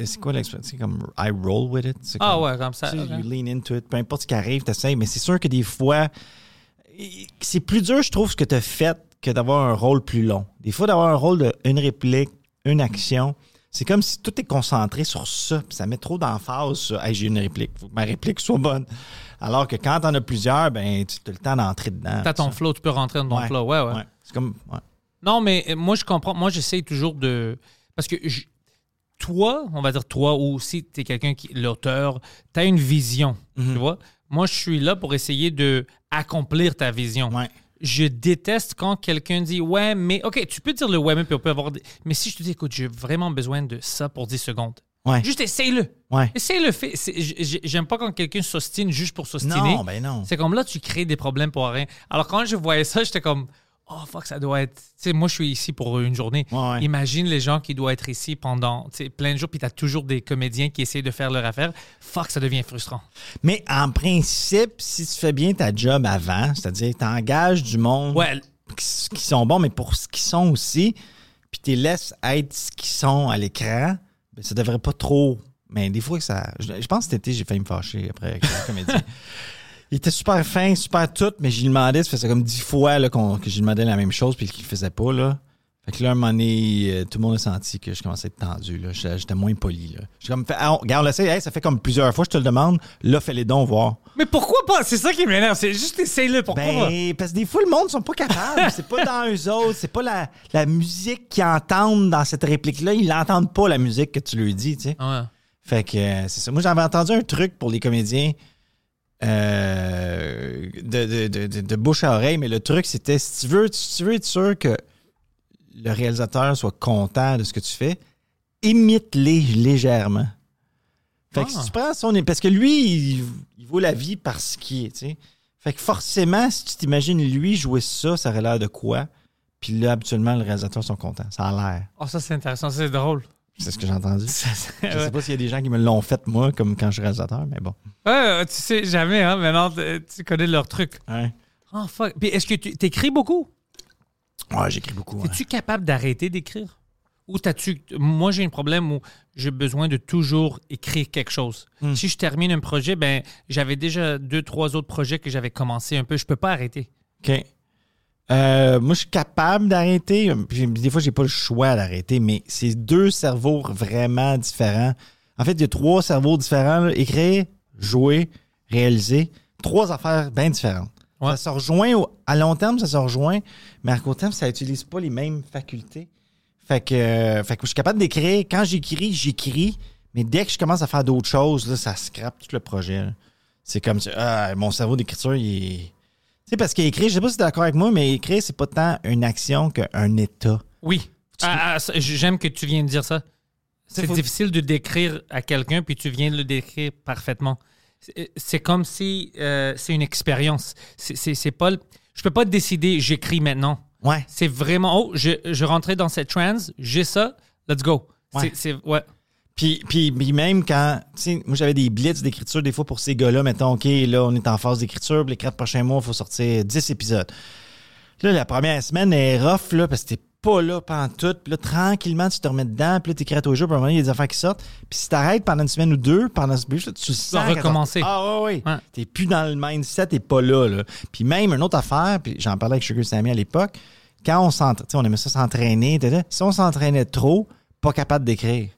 C'est quoi l'expression? C'est comme I roll with it. Ah comme- ouais, comme ça. tu sais, you lean into it. Peu importe ce qui arrive, t'essayes. Mais c'est sûr que des fois, c'est plus dur, je trouve, ce que tu as fait que d'avoir un rôle plus long. Des fois, d'avoir un rôle de une réplique, une action, c'est comme si tout est concentré sur ça. Puis ça met trop d'emphase sur hey, j'ai une réplique. Faut que ma réplique soit bonne. Alors que quand t'en as plusieurs, ben tu as le temps d'entrer dedans. T'as ton Ça. flow, tu peux rentrer dans ton Ouais. flow. Ouais, ouais. Ouais. C'est comme. ouais. Non, mais euh, moi, je comprends. Moi, j'essaye toujours de. Parce que je- toi, on va dire toi, ou si tu es quelqu'un qui. l'auteur, tu as une vision. Mhm. Tu vois? Moi, je suis là pour essayer de accomplir ta vision. Ouais. Je déteste quand quelqu'un dit Ouais, mais. OK, tu peux dire le ouais, mais puis on peut avoir. des- Mais si je te dis Écoute, j'ai vraiment besoin de ça pour 10 secondes. Ouais. Juste essaye-le. Ouais. Essaye-le. J'aime pas quand quelqu'un s'ostine juste pour s'ostiner. Non, ben non. C'est comme là, tu crées des problèmes pour rien. Alors, quand je voyais ça, j'étais comme, oh fuck, ça doit être. Tu sais, moi, je suis ici pour une journée. Ouais, ouais. Imagine les gens qui doivent être ici pendant plein de jours, puis tu as toujours des comédiens qui essayent de faire leur affaire. Fuck, ça devient frustrant. Mais en principe, si tu fais bien ta job avant, c'est-à-dire tu engages du monde Ouais, qui, qui sont bons, mais pour ce qu'ils sont aussi, puis tu les laisses être ce qu'ils sont à l'écran, ben, ça devrait pas trop. Mais des fois, que ça. Je, je pense que cet été, j'ai failli me fâcher après avec le comédien. Il était super fin, super tout, mais j'ai demandé, ça faisait comme dix fois là, qu'on- que j'ai demandé la même chose, puis qu'il faisait pas. Là. Fait que là, à un moment donné, euh, tout le monde a senti que je commençais à être tendu. là. J'étais moins poli. Là. J'ai comme fait, ah, regarde, Hey, ça fait comme plusieurs fois, je te le demande. Là, fais-les dons voir. Mais pourquoi pas? C'est ça qui m'énerve. C'est juste essaye-le. Pourquoi? Ben, parce que des fois, le monde ne sont pas capables. c'est pas dans eux autres. C'est pas la, la musique qu'ils entendent dans cette réplique-là. Ils l'entendent pas, la musique que tu lui dis, tu sais. Ouais. Fait que euh, c'est ça. Moi, j'avais entendu un truc pour les comédiens euh, de, de, de, de- bouche à oreille, mais le truc, c'était si tu veux, si tu veux être sûr que le réalisateur soit content de ce que tu fais, imite-les légèrement. Fait que Ah. si tu prends son. Parce que lui, il, il vaut la vie par ce qui est, tu sais. Fait que forcément, si tu t'imagines lui jouer ça, ça aurait l'air de quoi? Puis là, habituellement, les réalisateurs sont contents. Ça a l'air. Oh, ça, c'est intéressant. C'est drôle. C'est ce que j'ai entendu. Je Ouais. sais pas s'il y a des gens qui me l'ont fait, moi, comme quand je suis réalisateur, mais bon. Ouais, tu sais jamais, hein. Maintenant, tu connais leur truc. Ouais, Oh, fuck. Puis est-ce que tu t'écris beaucoup? ouais j'écris beaucoup. ouais. Es-tu capable d'arrêter d'écrire? Ou t'as-tu. Moi, j'ai un problème où j'ai besoin de toujours écrire quelque chose. Hmm. Si je termine un projet, ben, j'avais déjà deux, trois autres projets que j'avais commencé un peu. Je peux pas arrêter. OK. Euh, moi, je suis capable d'arrêter. Des fois, j'ai pas le choix d'arrêter, mais c'est deux cerveaux vraiment différents. En fait, il y a trois cerveaux différents. là. Écrire, jouer, réaliser. Trois affaires bien différentes. Ouais. Ça se rejoint au- à long terme, ça se rejoint, mais à court terme, ça n'utilise pas les mêmes facultés. Fait que, euh, fait que je suis capable d'écrire. Quand j'écris, j'écris, mais dès que je commence à faire d'autres choses, là, ça scrape tout le projet. là. C'est comme ça. Ah, mon cerveau d'écriture, il est. Sais, parce qu'écrire, je sais pas si tu es d'accord avec moi, mais écrire, c'est pas tant une action qu'un état. Oui. Ah, ah, J'aime que tu viennes de dire ça. C'est faut- difficile de décrire à quelqu'un, puis tu viens de le décrire parfaitement. C'est- C'est comme si euh, c'est une expérience. C'est- pas. Je peux pas décider, j'écris maintenant. Ouais. C'est vraiment, oh, je, je rentrais dans cette trans, j'ai ça, let's go. Ouais. C'est- C'est, ouais. Puis, puis, puis même quand, tu sais, moi j'avais des blitz d'écriture des fois pour ces gars-là, mettons, OK, là, on est en phase d'écriture, les quatre prochains mois, il faut sortir 10 épisodes. Là, la première semaine elle est rough, là, parce que t'es pas là pendant tout. Puis là, tranquillement, tu te remets dedans, puis là, t'écris à les jours, puis à un moment il y a des affaires qui sortent. Puis si t'arrêtes pendant une semaine ou deux, pendant ce là, tu le sens. recommencer. Ah, ouais, ouais. Ouais. T'es plus dans le mindset, t'es pas là, là. Puis même, une autre affaire, puis j'en parlais avec Sugar Sammy à l'époque, quand on s'entraîne, on aimait ça s'entraîner, si on s'entraînait trop, pas capable d'écrire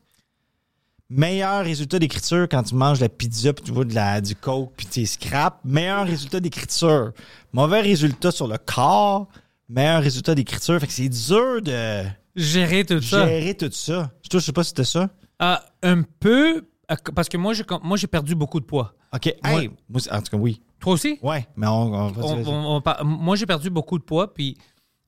meilleur résultat d'écriture quand tu manges la pizza puis tu vois de la, du coke puis tu scrap. Meilleur résultat d'écriture. Mauvais résultat sur le corps. Meilleur résultat d'écriture. Fait que c'est dur de Gérer tout ça. gérer tout ça. Je sais pas si c'était ça. Ah, un peu, euh, parce que moi, j'ai moi, j'ai perdu beaucoup de poids. OK. Moi- Hey, moi, en tout cas, oui. Toi aussi? Ouais, mais on, on va dire- on- on par- moi, j'ai perdu beaucoup de poids, puis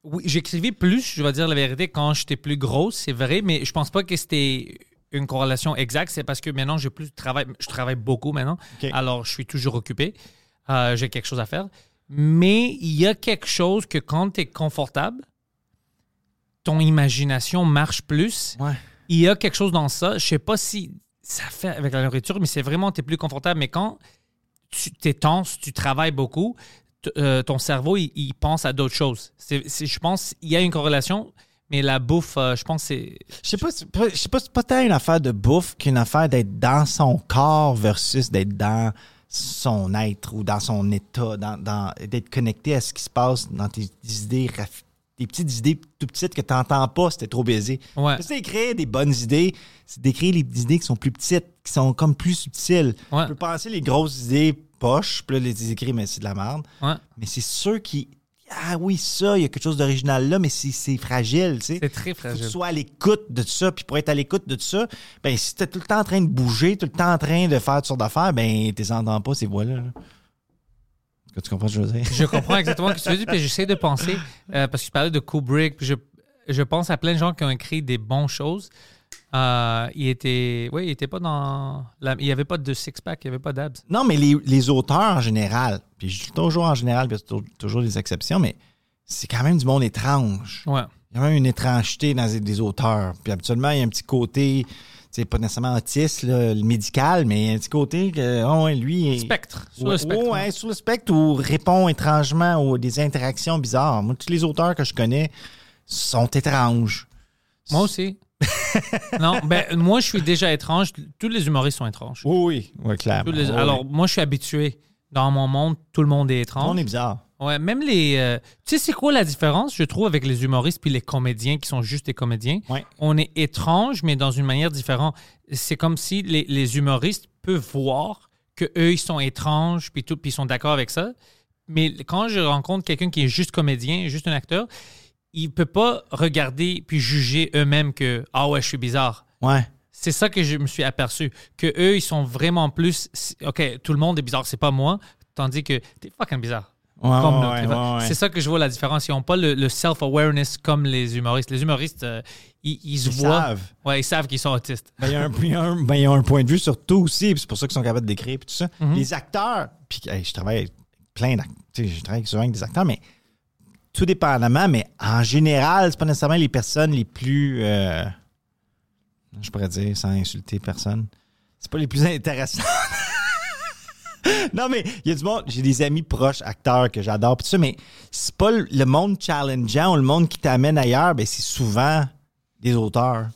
oui, j'écrivais plus, je vais dire la vérité, quand j'étais plus grosse, c'est vrai, mais je pense pas que c'était une corrélation exacte. C'est parce que maintenant, j'ai plus de travail. Je travaille beaucoup maintenant, alors je suis toujours occupé. Euh, j'ai quelque chose à faire. Mais il y a quelque chose que quand tu es confortable, ton imagination marche plus. Ouais. Il y a quelque chose dans ça. Je sais pas si ça fait avec la nourriture, mais c'est vraiment, tu es plus confortable. Mais quand tu es tense, tu travailles beaucoup, euh, ton cerveau, il, il pense à d'autres choses. C'est- c'est- je pense qu'il y a une corrélation, mais la bouffe, euh, je pense que c'est... Je sais pas, je sais pas, c'est pas tant une affaire de bouffe qu'une affaire d'être dans son corps versus d'être dans son être ou dans son état, dans, dans- d'être connecté à ce qui se passe dans tes idées, des petites idées tout petites que tu n'entends pas si t'es trop baisé. Ouais. C'est d'écrire des bonnes idées, c'est d'écrire les idées qui sont plus petites, qui sont comme plus subtiles. Ouais. Tu peux penser les grosses idées poches, puis là, les écrire, mais c'est de la merde. Ouais. Mais c'est ceux qui. Ah oui, ça, il y a quelque chose d'original là, mais c'est, c'est fragile, tu sais. C'est très fragile. tu sois à l'écoute de ça. Puis pour être à l'écoute de ça, ben si t'es tout le temps en train de bouger, tout le temps en train de faire toutes sortes d'affaires, ben t'es entends pas ces voix-là. là. Que tu comprends ce que je veux dire? Je comprends exactement ce que tu veux dire, puis j'essaie de penser, euh, parce que tu parlais de Kubrick, puis je, je pense à plein de gens qui ont écrit des bonnes choses. Euh, il était, oui, il était pas dans, la- il y avait pas de six pack, il y avait pas d'abs. Non, mais les, les auteurs en général, puis je dis toujours en général, puis toujours des exceptions, mais c'est quand même du monde étrange. Ouais. Il y a même une étrangeté dans les- des auteurs. Puis habituellement, il y a un petit côté, c'est pas nécessairement autiste, là, le médical, mais il y a un petit côté que, oh, lui. est- Spectre, sur le spectre. ouais, sur le spectre ou répond étrangement aux des interactions bizarres. Moi, tous les auteurs que je connais sont étranges. Moi aussi. non, ben moi je suis déjà étrange. Tous les humoristes sont étranges. Oui, oui, oui, clairement. Les- alors moi je suis habitué. Dans mon monde, tout le monde est étrange. monde est bizarre. Ouais, même les. euh, tu sais, c'est quoi la différence, je trouve, avec les humoristes puis les comédiens qui sont juste des comédiens? Ouais. On est étrange, mais dans une manière différente. C'est comme si les, les humoristes peuvent voir que eux ils sont étranges puis tout, puis ils sont d'accord avec ça. Mais quand je rencontre quelqu'un qui est juste comédien, juste un acteur, il peut pas regarder puis juger eux-mêmes que ah ouais, je suis bizarre. Ouais. C'est ça que je me suis aperçu. Que eux, ils sont vraiment plus. OK, tout le monde est bizarre, c'est pas moi. Tandis que t'es fucking bizarre. Ouais, ouais, ouais. C'est ça que je vois la différence. Ils n'ont pas le, le self-awareness comme les humoristes. Les humoristes, euh, ils, ils se Ils voient. savent. Ouais, ils savent qu'ils sont autistes. Ben, il y a un, ben, un point de vue sur tout aussi, c'est pour ça qu'ils sont capables d'écrire, puis tout ça. Mhm. Les acteurs, puis hey, je travaille avec plein d'acteurs, je travaille souvent avec des acteurs, mais tout dépendamment, mais en général, c'est pas nécessairement les personnes les plus. euh, je pourrais dire, sans insulter personne. C'est pas les plus intéressants. non, mais il y a du monde. J'ai des amis proches, acteurs que j'adore, pis tout ça, mais c'est pas le, monde challengeant ou le monde qui t'amène ailleurs, ben c'est souvent des auteurs.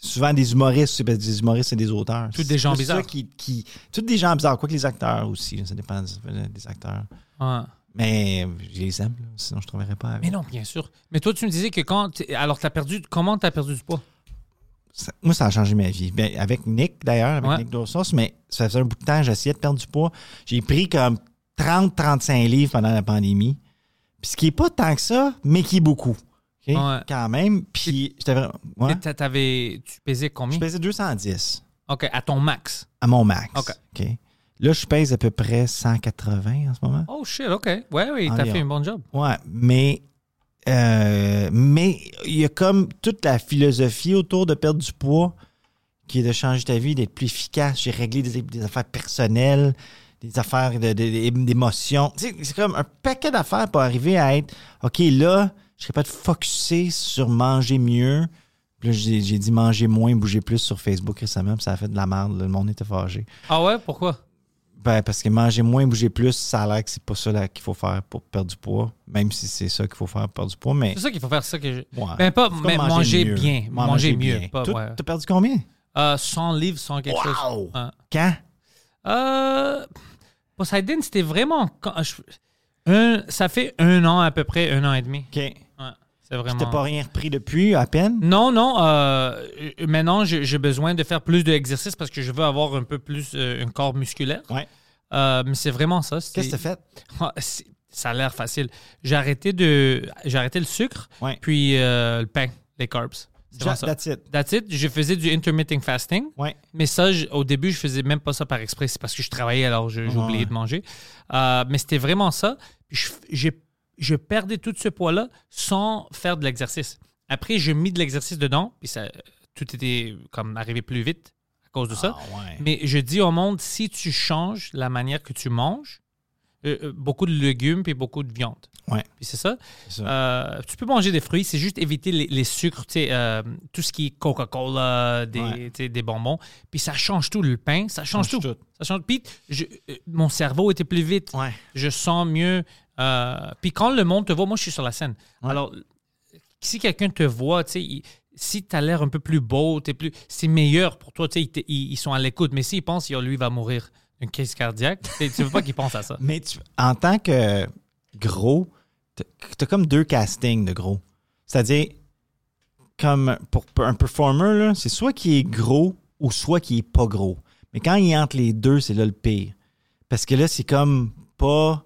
Souvent des humoristes, des humoristes, c'est des auteurs. Tous des gens bizarres. Qui, qui, tous des gens bizarres, quoi que les acteurs aussi, ça dépend des, des acteurs. Ouais. Mais je les aime, là, sinon je ne travaillerais pas avec. Mais non, bien sûr. Mais toi, tu me disais que quand. Alors, t'as perdu. Comment t'as perdu du poids? Ça- moi, ça a changé ma vie. Ben, avec Nick, d'ailleurs, avec Ouais. Nick Dossos, mais ça faisait un bout de temps, j'essayais de perdre du poids. J'ai pris comme 30-35 livres pendant la pandémie. Puis ce qui est pas tant que ça, mais qui est beaucoup. Ouais. Quand même. Puis j'étais vraiment. Ouais. T'avais. Tu pesais combien? Je pesais 210 OK, à ton max. à mon max. OK. OK? Là, je pèse à peu près 180 en ce moment. Oh shit, OK. Ouais, oui, t'as fait un bon job. Ouais, mais euh, mais il y a comme toute la philosophie autour de perdre du poids qui est de changer ta vie, d'être plus efficace. J'ai réglé des, des affaires personnelles, des affaires de- de- d'émotions. C'est comme un paquet d'affaires pour arriver à être OK, là, je serais pas de focuser sur manger mieux. Puis là, j'ai j'ai dit manger moins, bouger plus sur Facebook récemment, puis ça a fait de la merde. là. Le monde était fâché. Ah ouais, pourquoi? Ben, parce que manger moins, bouger plus, ça a l'air que c'est pas ça qu'il faut faire pour perdre du poids, même si c'est ça qu'il faut faire pour perdre du poids. Mais C'est ça qu'il faut faire, c'est ça que je... Ouais. Ben, pas, mais manger, mieux. bien. Manger, mieux. bien. Pas, ouais. T'as perdu combien? Euh, 100 livres, 100 quelque chose. Quand? Euh, Poseidon, c'était vraiment... quand je- un, ça fait un an à peu près, un an et demi. OK. Ouais, c'est vraiment... T'as pas rien repris depuis, à peine? Non, non. euh, maintenant, j'ai besoin de faire plus d'exercices parce que je veux avoir un peu plus euh, un corps musculaire. Ouais. Euh, mais c'est vraiment ça. Qu'est-ce que t'as fait? Ah, Ça a l'air facile. J'ai arrêté de, arrêté le sucre, Ouais. puis le pain, les carbs. C'est vraiment ça. That's it. That's it. Je faisais du intermittent fasting. Ouais. Mais ça, je- au début, je faisais même pas ça par exprès. C'est parce que je travaillais, alors j'ai Ouais. oublié de manger. Euh, mais c'était vraiment ça. J'ai- je perdais tout ce poids-là sans faire de l'exercice. Après, j'ai mis de l'exercice dedans, puis ça, tout était comme arrivé plus vite à cause de ça. Ah, ouais. Mais je dis au monde, si tu changes la manière que tu manges, euh, euh, beaucoup de légumes puis beaucoup de viande. Ouais. Puis c'est ça. Euh, tu peux manger des fruits, c'est juste éviter les, les sucres, euh, tout ce qui est Coca-Cola, des, Ouais. bonbons. Puis ça change tout, le pain, ça change, Change tout. tout. Ça change. Puis je- mon cerveau était plus vite. Ouais. Je sens mieux. Euh, puis quand le monde te voit, moi je suis sur la scène. Ouais. Alors, si quelqu'un te voit, tu sais, il- si tu as l'air un peu plus beau, plus, c'est meilleur pour toi. tu sais, Ils, ils- sont à l'écoute. Mais s'ils pensent que lui va mourir d'une crise cardiaque, tu tu veux pas qu'ils pensent à ça. Mais tu- en tant que gros, t'as- t'as comme deux castings de gros. C'est-à-dire, comme pour un performer, c'est soit qui est gros ou soit qui est pas gros. Mais quand il est entre les deux, c'est là le pire. Parce que là, c'est comme pas.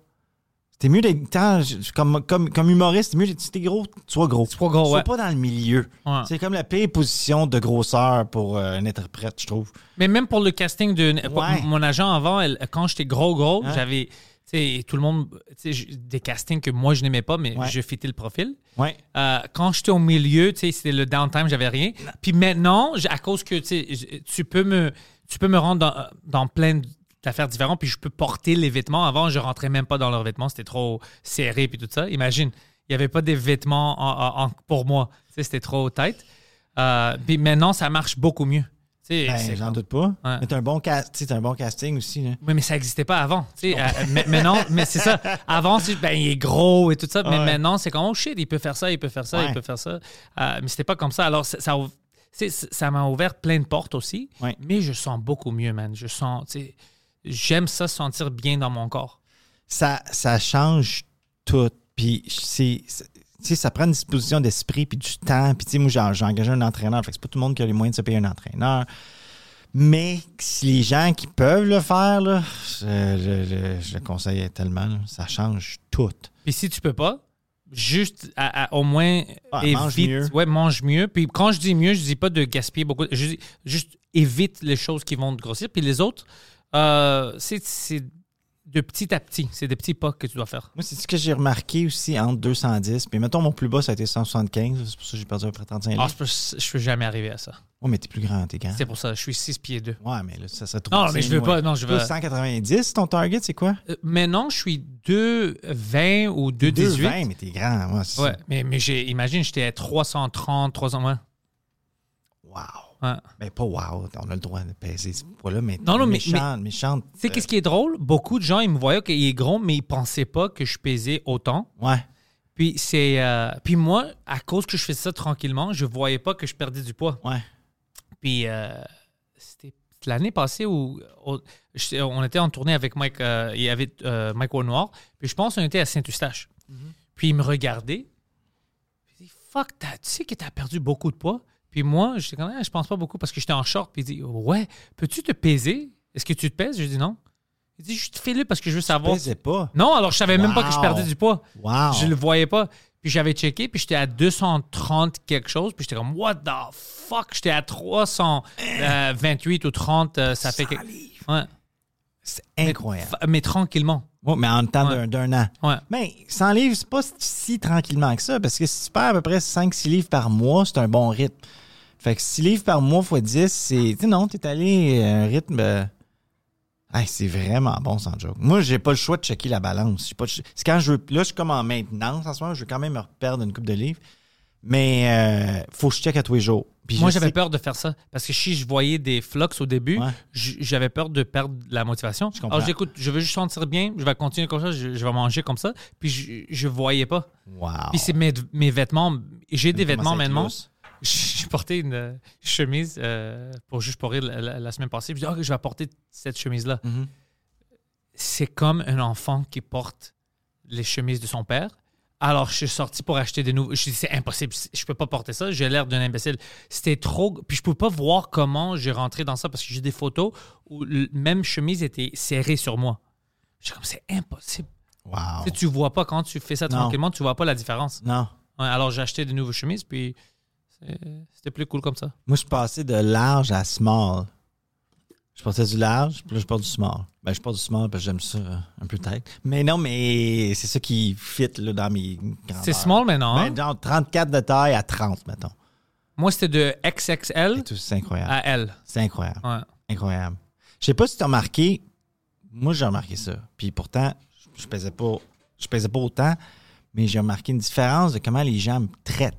C'était mieux d'être. Comme, comme, comme humoriste, c'est mieux d'être. Si t'es gros, sois gros. Sois gros, Sois ouais. pas dans le milieu. Ouais. C'est comme la pire position de grosseur pour euh, un interprète, je trouve. Mais même pour le casting de Ouais. mon agent avant, elle- quand j'étais gros gros, Hein? j'avais tout le monde des castings que moi je n'aimais pas mais Ouais. je fitais le profil. Ouais. Euh, quand j'étais au milieu, c'était le downtime, j'avais rien. Puis maintenant, à cause que tu peux me tu peux me rendre dans, dans plein d'affaires différentes puis je peux porter les vêtements. Avant, je rentrais même pas dans leurs vêtements, c'était trop serré puis tout ça. Imagine, il y avait pas des vêtements en- en- en- pour moi, c'était trop tight. Euh, puis maintenant, ça marche beaucoup mieux. Ben, c'est j'en doute pas. Ouais. Mais t'as un, bon un bon casting aussi. Là. oui, mais ça n'existait pas avant. Euh, mais, mais non, mais c'est ça. Avant, c'est, ben, il est gros et tout ça. Mais Ouais. maintenant, c'est comme, oh shit, il peut faire ça, il peut faire ça, Ouais. il peut faire ça. Euh, mais c'était pas comme ça. Alors, ça, m'a ouvert plein de portes aussi. Mais je sens beaucoup mieux, man. Je sens, j'aime ça sentir bien dans mon corps. ça, ça change tout. Puis c'est, ça prend une disposition d'esprit puis du temps. Puis tu sais, moi, j'ai, engagé un entraîneur. Fait que c'est pas tout le monde qui a les moyens de se payer un entraîneur. Mais si les gens qui peuvent le faire, là, je, je- je- je le conseille tellement. là. ça change tout. Puis si tu peux pas, juste à- à- au moins Ah, évite. mange mieux. Ouais, mange mieux. Puis quand je dis mieux, je dis pas de gaspiller beaucoup. Je dis juste évite les choses qui vont te grossir. Puis les autres, euh, c'est de petit à petit. C'est des petits pas que tu dois faire. Moi, c'est ce que j'ai remarqué aussi entre 210. Puis mettons, mon plus bas, ça a été 175. C'est pour ça que j'ai perdu à peu près 35 livres. Ah, je peux, je peux jamais arriver à ça. Oh, mais t'es plus grand, t'es grand. C'est pour ça. Je suis 6 pieds 2. Ouais, mais là, ça serait trop. Non, mais je veux pas. Non, je veux. Toi, 190, ton target, c'est quoi? Euh, Maintenant, je suis 2,20 ou 2,18. 220, mais t'es grand. Ouais, c'est Ouais, ça. mais, mais imagine, j'étais à 330, 300. Ouais. Wow. Ouais. Ben, pas wow, on a le droit de peser ce poids-là, mais Non, non, mais- méchante, méchante. Tu sais, qu'est-ce qui est drôle? Beaucoup de gens, ils me voyaient qu'il est gros, mais ils pensaient pas que je pesais autant. euh, Ouais. Puis c'est. euh, puis moi, à cause que je faisais ça tranquillement, je voyais pas que je perdais du poids. Ouais. Puis euh, c'était l'année passée où où je- on était en tournée avec Mike, euh, il y avait euh, Mike Noir. Puis je pense qu'on était à Saint-Eustache. Puis il me regardait. Puis il dit Fuck, t'as- tu sais que tu as perdu beaucoup de poids. Puis moi, j'étais comme Ah, je pense pas beaucoup parce que j'étais en short. Puis il dit Ouais, peux-tu te peser? Est-ce que tu te pèses? Je dis non. Il dit Juste fais-le parce que je veux savoir. pesais pas? Non, alors je savais même pas que je perdais du poids. Wow. Je le voyais pas. Puis j'avais checké, puis j'étais à 230 quelque chose, puis j'étais comme, what the fuck? J'étais à 328 ou 30, euh, ça fait que. Ouais. C'est incroyable. Mais tranquillement. Ouais, mais en temps Ouais. d'un- an. Ouais. Mais 100 livres, c'est pas si tranquillement que ça, parce que si tu perds à peu près 5-6 livres par mois, c'est un bon rythme. Fait que 6 livres par mois x 10, c'est. Tu sais, non, t'es allé à un rythme. euh, hey, c'est vraiment bon, sans joke. Moi, j'ai pas le choix de checker la balance. Pas quand je veux. Là, je suis comme en maintenance en ce moment, je veux quand même me reperdre une coupe de livres. Mais euh, faut que je check à tous les jours. Puis Moi, je j'avais sais- peur de faire ça. Parce que si je voyais des flux au début, Ouais. j- j'avais peur de perdre la motivation. comprends. Alors, j'écoute, je veux juste sentir bien, je vais continuer comme ça, je, je vais manger comme ça. Puis je, je voyais pas. Wow. Puis c'est mes, mes vêtements. J'ai des vêtements maintenant. J'ai porté une euh, chemise euh, pour juste pour rire la, la- la semaine passée. Puis je dis, Ah, je vais porter cette chemise-là. Mhm. C'est comme un enfant qui porte les chemises de son père. Alors, je suis sorti pour acheter des nouveaux. Je dis, c'est impossible. Je peux pas porter ça. J'ai l'air d'un imbécile. C'était trop. Puis je peux pas voir comment j'ai rentré dans ça parce que j'ai des photos où la même chemise était serrée sur moi. J'ai comme, c'est impossible. Wow. Tu sais, tu vois pas quand tu fais ça Non. tranquillement, tu vois pas la différence. Non. Ouais, alors, j'ai acheté des nouvelles chemises, puis c'était plus cool comme ça. Moi, je suis passé de large à small. Je portais du large, puis là, je porte du small. Ben, je porte du small parce que j'aime ça euh, un peu tête. Mais non, mais c'est ça qui fit là, dans mes. C'est small maintenant. hein? Ben, genre 34 de taille à 30, mettons. Moi, c'était de XXL C'est incroyable. à L. C'est incroyable. Ouais. Incroyable. Je sais pas si tu as remarqué, moi, j'ai remarqué ça. Puis pourtant, je, je pesais pas, je pesais pas autant, mais j'ai remarqué une différence de comment les gens me traitent.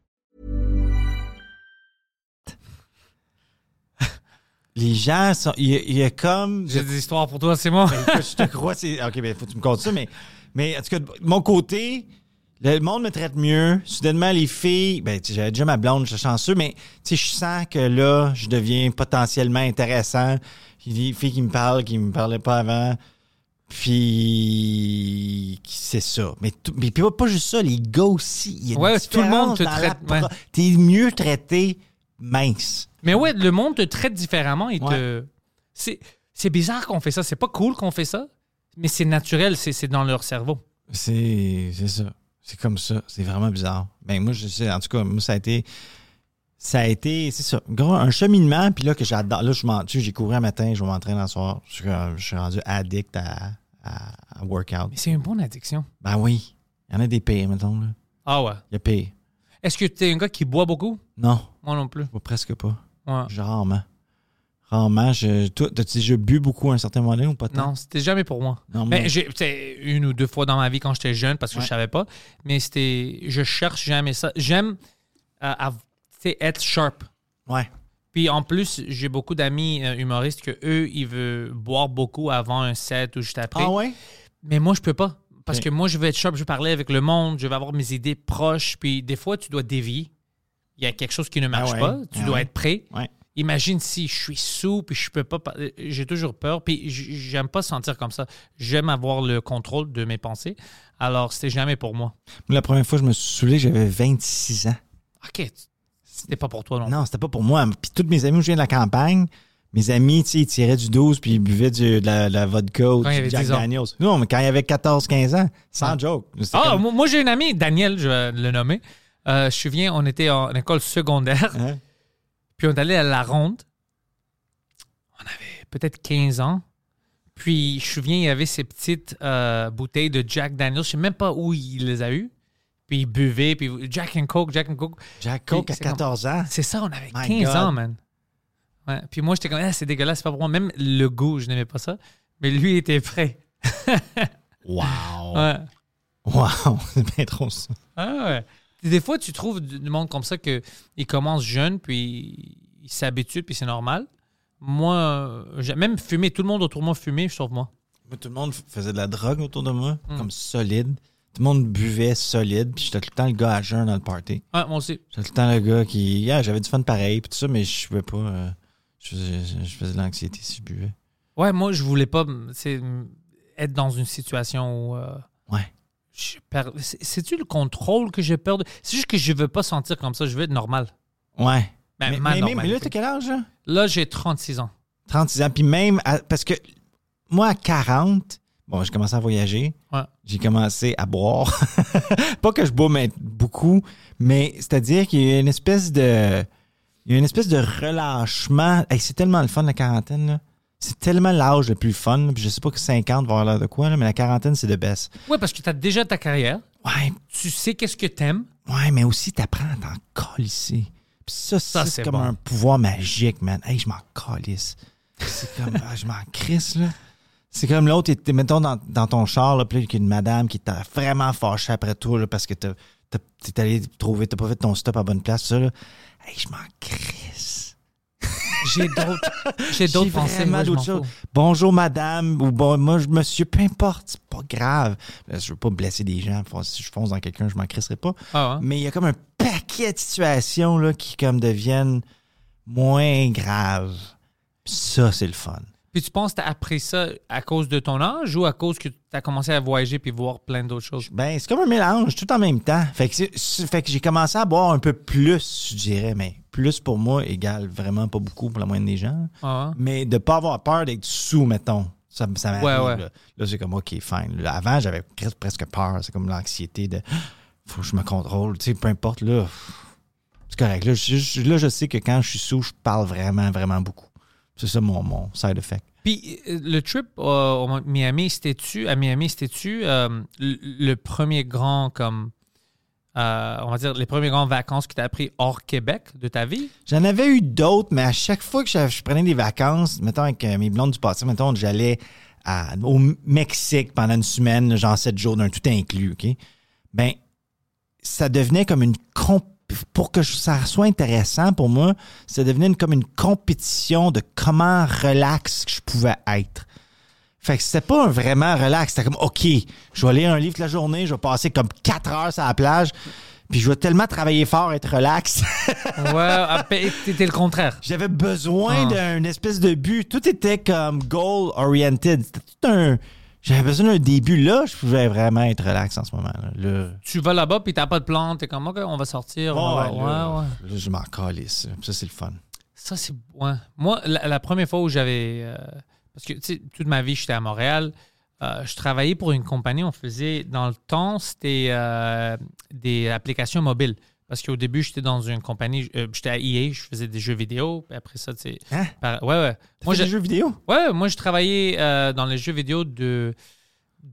Les gens sont. Il y, a- comme. J'ai des histoires pour toi, c'est moi. Écoute, je te crois, c'est. Ok, ben, faut que tu me comptes ça, mais. Mais en tout cas, de mon côté, le monde me traite mieux. Soudainement, les filles. Ben, j'avais déjà ma blonde, je suis chanceux, mais tu sais, je sens que là, je deviens potentiellement intéressant. Il y a des filles qui me parlent, qui me parlaient pas avant. Puis. C'est ça. Mais, mais puis pas, juste ça, les gars aussi. Il y a Ouais, tout le monde te traite- ouais. T'es mieux traité mince. Mais ouais, le monde te traite différemment. Ouais. te... c'est, bizarre qu'on fait ça. C'est pas cool qu'on fait ça, mais c'est naturel. C'est, dans leur cerveau. C'est c'est ça. C'est comme ça. C'est vraiment bizarre. Ben moi, je sais, en tout cas, moi, ça a été. Ça a été, c'est ça, gros, un cheminement, puis là, que j'adore. Là, je m'en, tu j'ai couru un matin, je vais m'entraîner un soir. Je suis, je suis rendu addict à, à, à workout. Mais c'est une bonne addiction. Ben oui. Il y en a des pires, mettons, là. Ah ouais. Il y a pire. Est-ce que tu es un gars qui boit beaucoup? Non, Moi non plus. presque pas. Ouais. Je- Rarement. Rarement. Je, toi, t'as-tu déjà bu beaucoup à un certain moment donné ou pas tant? Non, c'était jamais pour moi. Non, Mais j'ai peut-être une ou deux fois dans ma vie quand j'étais jeune parce que Ouais. je savais pas. Mais c'était. Je cherche jamais ça. J'aime euh, être sharp. Ouais. Puis en plus, j'ai beaucoup d'amis euh, humoristes que eux, ils veulent boire beaucoup avant un set ou juste après. Ah ouais? Mais moi, je peux pas. Parce que moi, je veux être sharp, je veux parler avec le monde, je veux avoir mes idées proches. Puis des fois, tu dois dévier. Il y a quelque chose qui ne marche ouais. pas. Tu Ah dois ouais. être prêt. Ouais. Imagine si je suis sous puis je peux pas. J'ai toujours peur. Puis j'aime pas sentir comme ça. J'aime avoir le contrôle de mes pensées. Alors, c'était jamais pour moi. La première fois, je me suis saoulé, j'avais 26 ans. OK. C'était pas pour toi non? Non, c'était pas pour moi. Puis tous mes amis où je viens de la campagne, mes amis, tu sais, ils tiraient du 12 puis ils buvaient du- de, la, de la vodka ou du Jack 10 ans. Daniels. Non, mais quand il y avait 14-15 ans, sans Ah. joke. Ah, comme- moi, j'ai un ami, Daniel, je vais le nommer. Euh, je me souviens, on était en école secondaire, Hein? puis on est allé à la ronde. On avait peut-être 15 ans. Puis je me souviens, il y avait ces petites euh, bouteilles de Jack Daniels. Je sais même pas où il les a eues. Puis il buvait, puis Jack and Coke, Jack and Coke. Jack Coke à c'est comme- 14 ans? C'est ça, on avait My 15 God. ans, man. Ouais. Puis moi, j'étais comme, Ah, c'est dégueulasse, c'est pas pour moi. Même le goût, je n'aimais pas ça. Mais lui, il était prêt. Wow. Ouais. Wow. C'est bien trop ça. Ah ouais. Des fois, tu trouves du monde comme ça que il commence jeune, puis il s'habitue, puis c'est normal. Moi, euh, j'ai même fumé, tout le monde autour de moi fumait, sauf moi. Tout le monde faisait de la drogue autour de moi, Hmm. comme solide. Tout le monde buvait solide, puis j'étais tout le temps le gars à jeun dans le party. Ouais, moi aussi. J'étais tout le temps le gars qui. Yeah, j'avais du fun pareil, puis tout ça, mais je pouvais pas. euh, je, faisais, je faisais de l'anxiété si je buvais. Ouais, moi, je voulais pas être dans une situation où. euh, Ouais. C'est-tu le contrôle que j'ai peur de. C'est juste que je veux pas sentir comme ça, je veux être normal. Ouais. Ben, mais, ma mais- mais- là, t'as quel âge, là? Là, j'ai 36 ans. 36 ans. Puis même, à- parce que moi, à 40, bon, j'ai commencé à voyager. Ouais. J'ai commencé à boire. pas que je bois mais beaucoup, mais c'est-à-dire qu'il y a une espèce de. Il y a une espèce de relâchement. Hey, c'est tellement le fun, la quarantaine, là. C'est tellement l'âge le plus fun. Puis je sais pas que 50 va avoir l'air de quoi, là, mais la quarantaine, c'est le best. Ouais, parce que tu as déjà ta carrière, Ouais, tu sais qu'est-ce que t'aimes. ouais, mais aussi, t'apprends à t'en calisser. Puis ça, Ça, ça c'est comme bon. un pouvoir magique, man. Hey, je m'en calisse. C'est comme, ah, je m'en crisse, là. C'est comme l'autre, t'es- mettons dans, dans ton char, là, puis là, il y a une madame qui t'a vraiment fâché après toi, là, parce que t'es allé trouver, t'as pas fait ton stop à bonne place, ça, là. Hey, je m'en crisse. J'ai d'autres, j'ai d'autres pensées. moi, je. Bonjour, madame, ou bon, moi, monsieur, peu importe, c'est pas grave. Je veux pas blesser des gens. Si je fonce dans quelqu'un, je m'en crisserai pas. Ah ouais. Mais il y a comme un paquet de situations là, qui comme deviennent moins graves. Ça, c'est le fun. Puis tu penses que tu as appris ça à cause de ton âge ou à cause que tu as commencé à voyager puis voir plein d'autres choses? Ben, c'est comme un mélange, tout en même temps. Fait que, fait que j'ai commencé à boire un peu plus, je dirais, mais plus pour moi égale vraiment pas beaucoup pour la moyenne des gens. Ah. Mais de pas avoir peur d'être sous, mettons. Ça, ça m'arrive. Ouais, ouais. Là, Là, c'est comme, OK, fine. Là, avant, j'avais presque, peur. C'est comme l'anxiété de faut que je me contrôle. Tu sais, peu importe, là. C'est correct. Là je- là, je sais que quand je suis sous, je parle vraiment, vraiment beaucoup. C'est ça mon, mon side effect. Puis euh, le trip euh, au Miami, c'était-tu, à Miami, c'était-tu euh, le, le premier grand, comme, euh, on va dire, les premières grandes vacances que tu as pris hors Québec de ta vie? J'en avais eu d'autres, mais à chaque fois que je, je prenais des vacances, mettons avec mes blondes du passé, mettons, j'allais au Mexique pendant une semaine, genre sept jours d'un tout inclus, OK? Ben, ça devenait comme une comp pour que ça soit intéressant pour moi, ça devenait une- comme une compétition de comment relax que je pouvais être. Fait que c'était pas un vraiment relax. C'était comme, OK, je vais lire un livre toute la journée, je vais passer comme quatre heures sur la plage, puis je vais tellement travailler fort, être relax. Ouais, ah, ben, le contraire. J'avais besoin Ah. d'un espèce de but. Tout était comme goal-oriented. C'était tout un. J'avais besoin d'un début. Là, je pouvais vraiment être relax en ce moment. Là, Tu vas là-bas puis t'as pas de plan, t'es comme, OK, on va sortir. Ouais, là, ouais, ouais. là, je m'en calisse. Ça, c'est le fun. Ça, c'est. Ouais. Moi, la, la première fois où j'avais. euh, parce que, toute ma vie, j'étais à Montréal. euh, je travaillais pour une compagnie. On faisait. Dans le temps, c'était euh, des applications mobiles. Parce qu'au début, j'étais dans une compagnie. euh, j'étais à EA, je faisais des jeux vidéo. Puis après ça, tu sais. Hein? par- ouais, ouais. Moi, j'ai des jeux vidéo? Ouais, moi, je travaillais euh, dans les jeux vidéo de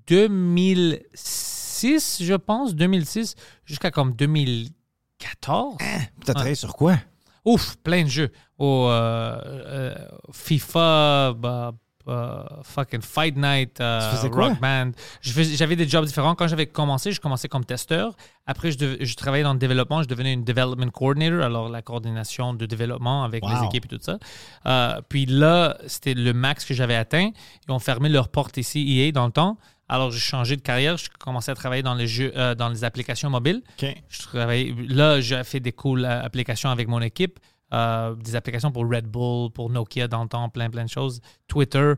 2006, je pense, 2006, jusqu'à comme 2014. T'as travaillé sur quoi? Ouf, plein de jeux. Au euh, FIFA, bah, bah, fucking Fight Night, euh? Rock Band. J'avais des jobs différents. Quand j'avais commencé, je commençais comme testeur. Après, je, dev- je travaillais dans le développement. Je devenais une development coordinator, alors la coordination de développement avec les Wow. équipes et tout ça. Euh, puis là, c'était le max que j'avais atteint. Ils ont fermé leur porte ici, EA, dans le temps. Alors, j'ai changé de carrière. Je commençais à travailler dans les jeux, euh, dans les applications mobiles. Je là, j'ai fait des cool euh, applications avec mon équipe. Euh, des applications pour Red Bull, pour Nokia dans le temps, plein, plein de choses. Twitter.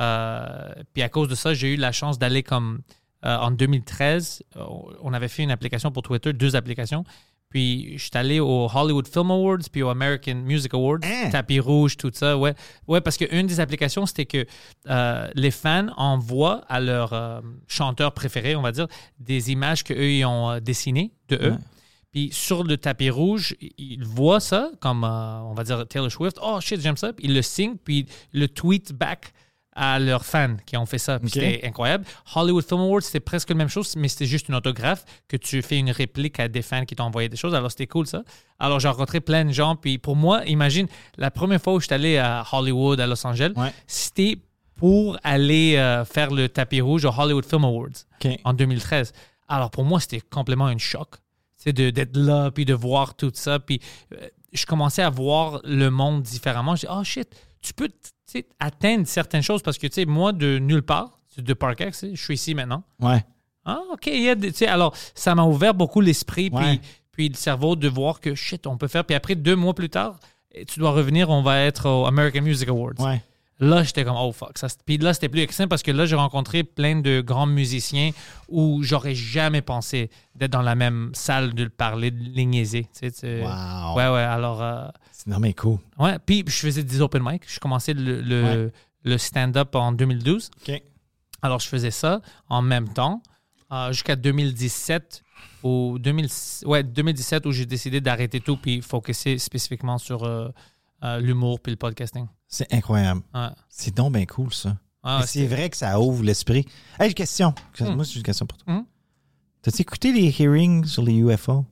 euh, puis à cause de ça, j'ai eu la chance d'aller comme euh, en 2013. euh, On avait fait une application pour Twitter, deux applications. Puis je suis allé au Hollywood Film Awards, puis au American Music Awards, Hein? tapis rouge, tout ça. Ouais, ouais parce qu'une des applications, c'était que euh, les fans envoient à leur euh, chanteur préféré, on va dire, des images qu'eux ils ont dessinées de eux. Ouais. Puis sur le tapis rouge, il- il voit ça, comme euh, on va dire Taylor Swift. Oh shit, j'aime ça. Puis il le signe, puis le tweet back à leurs fans qui ont fait ça. C'était incroyable. Hollywood Film Awards, c'était presque la même chose, mais c'était juste une autographe que tu fais une réplique à des fans qui t'ont envoyé des choses. Alors c'était cool ça. Alors j'ai rencontré plein de gens. Puis pour moi, imagine, la première fois où je suis allé à Hollywood, à Los Angeles, Ouais. c'était pour aller euh, faire le tapis rouge au Hollywood Film Awards en 2013. Alors pour moi, c'était complètement un choc. D'être là, puis de voir tout ça. Puis euh, je commençais à voir le monde différemment. Je dis, oh shit, tu peux atteindre certaines choses parce que, tu sais, moi, de nulle part, de Parkex, je suis ici maintenant. Ouais. Ah, OK. il y a des- alors, ça m'a ouvert beaucoup l'esprit, Ouais. puis, puis le cerveau de voir que shit, on peut faire. Puis après, deux mois plus tard, tu dois revenir, on va être au American Music Awards. Ouais. Là, j'étais comme, oh fuck. Ça, puis là, c'était plus excitant parce que là, j'ai rencontré plein de grands musiciens où j'aurais jamais pensé d'être dans la même salle, de le parler, de les niaiser. Tu sais, Wow. Ouais, ouais. Alors, euh, C'est non, mais cool. ouais. Puis je faisais des open mic. Je commençais le, le, Ouais. le stand-up en 2012. OK. Alors, je faisais ça en même temps euh, jusqu'à 2017 ou 2000, ouais, 2017 où j'ai décidé d'arrêter tout puis focuser spécifiquement sur euh, euh, l'humour puis le podcasting. C'est incroyable. Ouais. C'est donc bien cool, ça. Ah, c'est vrai que ça ouvre l'esprit. Hey, j'ai une question. Hmm. Moi, j'ai une question pour toi. Hmm? T'as-tu écouté les hearings sur les UFO?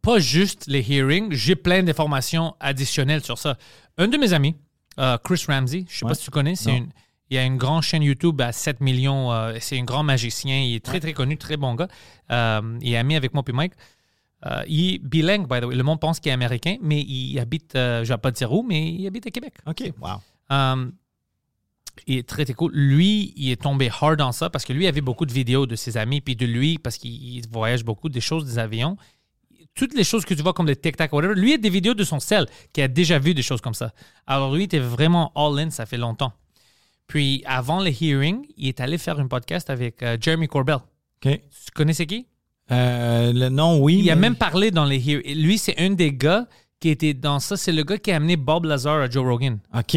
pas juste les hearings, j'ai plein d'informations additionnelles sur ça. Un de mes amis, euh, Chris Ramsey, je sais Ouais. pas si tu connais, c'est une, il y a une grande chaîne YouTube à 7 millions, euh, c'est un grand magicien, il est très très connu, très bon gars. Euh, il est ami avec moi puis Mike. Euh, il est bilingue, by the way. Le monde pense qu'il est américain, mais il habite, euh, je vais pas dire où, mais il habite à Québec. OK. Wow. Euh, il est très, très cool. Lui, il est tombé hard dans ça parce que lui avait beaucoup de vidéos de ses amis, puis de lui, parce qu'il il voyage beaucoup, des choses des avions. Toutes les choses que tu vois comme des tic-tac, whatever, lui, il a des vidéos de son sel qui a déjà vu des choses comme ça. Alors lui, il était vraiment all-in, ça fait longtemps. Puis avant les hearings, il est allé faire un podcast avec euh, Jeremy Corbell. OK. Tu connais c'est qui? Euh, le nom, oui. Il a même parlé dans les hearings. Lui, c'est un des gars qui était dans ça. C'est le gars qui a amené Bob Lazar à Joe Rogan. OK.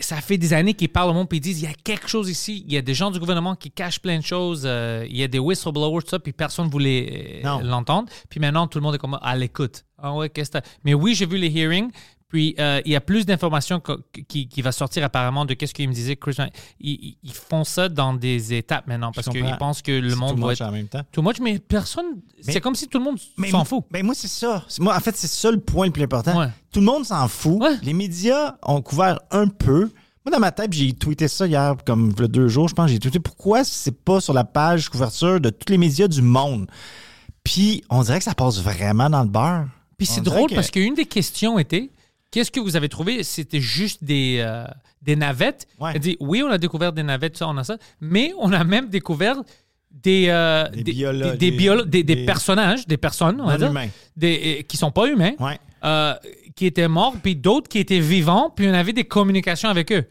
ça fait des années qu'ils parlent au monde puis ils disent il y a quelque chose ici. Il y a des gens du gouvernement qui cachent plein de choses. euh, il y a des whistleblowers, tout ça, puis personne ne voulait euh, l'entendre. Puis maintenant, tout le monde est comme à l'écoute. Ah ouais, qu'est-ce que Mais oui, j'ai vu les hearings. Puis euh, il y a plus d'informations qui, qui va sortir apparemment de qu'est-ce qu'il me disait. Chris, ils, font ça dans des étapes maintenant parce qu'ils pensent que le monde much être en même temps. much, mais personne. Mais- c'est comme si tout le monde Mais s'en fout. Ben moi, c'est ça. Moi, en fait, c'est ça le point le plus important. Ouais. Tout le monde s'en fout. Ouais. Les médias ont couvert un peu. Moi, dans ma tête, j'ai tweeté ça hier, comme a deux jours, je pense. J'ai tweeté pourquoi c'est pas sur la page couverture de tous les médias du monde? Puis, on dirait que ça passe vraiment dans le beurre. Puis c'est drôle que- parce qu'une des questions était qu'est-ce que vous avez trouvé? C'était juste des, euh, des navettes. Ouais. Elle dit oui, on a découvert des navettes, ça, on a ça. Mais on a même découvert des, euh, Des des, biolo- biolo- personnages, des personnes, on va dire, des, qui sont pas humains, Ouais. euh, qui étaient morts, puis d'autres qui étaient vivants, puis on avait des communications avec eux.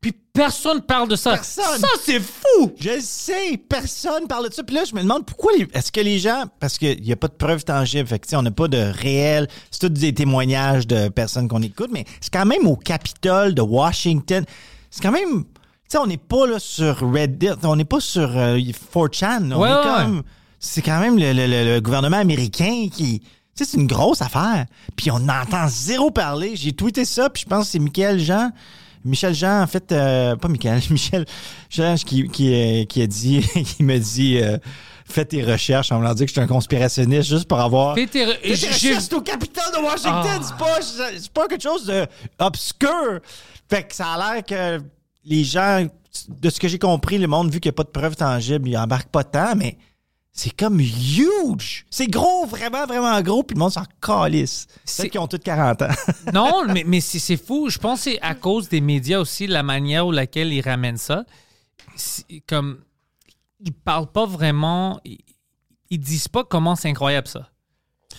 Puis personne parle de ça. Personne. Ça, c'est fou! Je sais, personne parle de ça. Puis là, je me demande pourquoi les- est-ce que les gens, parce qu'il n'y a pas de preuves tangibles, fait que, tu sais, on n'a pas de réel, c'est tous des témoignages de personnes qu'on écoute, mais c'est quand même au Capitole de Washington. C'est quand même, tu sais, on n'est pas là sur Reddit, on n'est pas sur euh, 4chan. On Ouais, est ouais, comme, c'est quand même le, le- le- le gouvernement américain qui, tu sais, c'est une grosse affaire. Puis on entend zéro parler. J'ai tweeté ça, puis je pense que c'est Michael Jean. Michel Jean, en fait, euh, pas Michael, Michel Jean qui, qui, euh, qui a dit, qui me dit, euh, fais tes recherches. On me l'a dit que je suis un conspirationniste juste pour avoir. Fais tes re- Fais tes j'ai- recherches, au Capitole de Washington. Ah. C'est pas, c'est pas quelque chose de obscur. Fait que ça a l'air que les gens, de ce que j'ai compris, le monde, vu qu'il n'y a pas de preuves tangibles, ils embarquent pas tant, mais c'est comme huge. C'est gros, vraiment, vraiment gros, puis le monde s'en calisse. C'est- C'est qu'ils ont tous 40 ans. non, mais, mais c'est fou. Je pense que c'est à cause des médias aussi, la manière où laquelle ils ramènent ça. Comme, ils parlent pas vraiment, ils, ils disent pas comment c'est incroyable ça.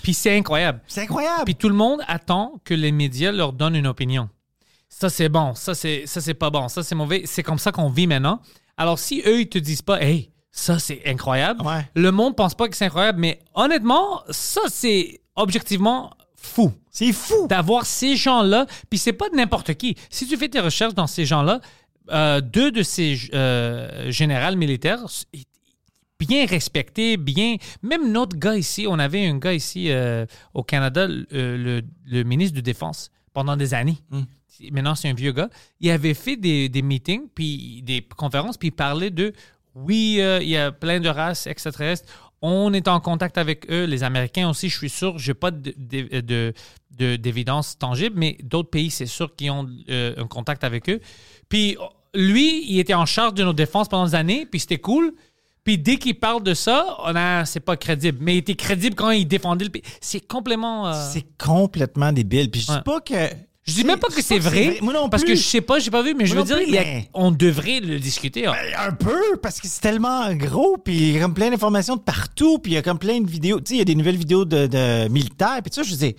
Puis c'est incroyable. c'est incroyable. Puis tout le monde attend que les médias leur donnent une opinion. Ça c'est bon, ça c'est ça c'est pas bon, ça c'est mauvais. C'est comme ça qu'on vit maintenant. Alors si eux ils te disent pas, hey, ça c'est incroyable, Ouais. le monde pense pas que c'est incroyable, mais honnêtement, ça c'est objectivement fou c'est fou. d'avoir ces gens-là, puis c'est pas de n'importe qui. Si tu fais tes recherches dans ces gens-là, euh, deux de ces euh, générales militaires, bien respecté, bien. Même notre gars ici, on avait un gars ici euh, au Canada, le, le- ministre de Défense, pendant des années. Maintenant, c'est un vieux gars. Il avait fait des, des meetings, puis des conférences, puis il parlait de oui, euh, il y a plein de races extraterrestres. On est en contact avec eux, les Américains aussi, je suis sûr. Je n'ai pas de- de- de- de- d'évidence tangible, mais d'autres pays, c'est sûr qu'ils ont euh, un contact avec eux. Puis lui, il était en charge de nos défenses pendant des années, puis c'était cool. Puis dès qu'il parle de ça, on a, c'est pas crédible. Mais il était crédible quand il défendait le pays. C'est complètement. euh, C'est complètement débile. Puis je Ouais. dis pas que. Je dis même pas que c'est vrai, Moi non parce plus. que je sais pas, j'ai pas vu, mais je veux dire, plus, il y a- mais- on devrait le discuter. hein. Un peu, parce que c'est tellement gros, puis il y a comme plein d'informations de partout, puis il y a comme plein de vidéos. Tu sais, il y a des nouvelles vidéos de, de militaires, puis tout ça, je dis,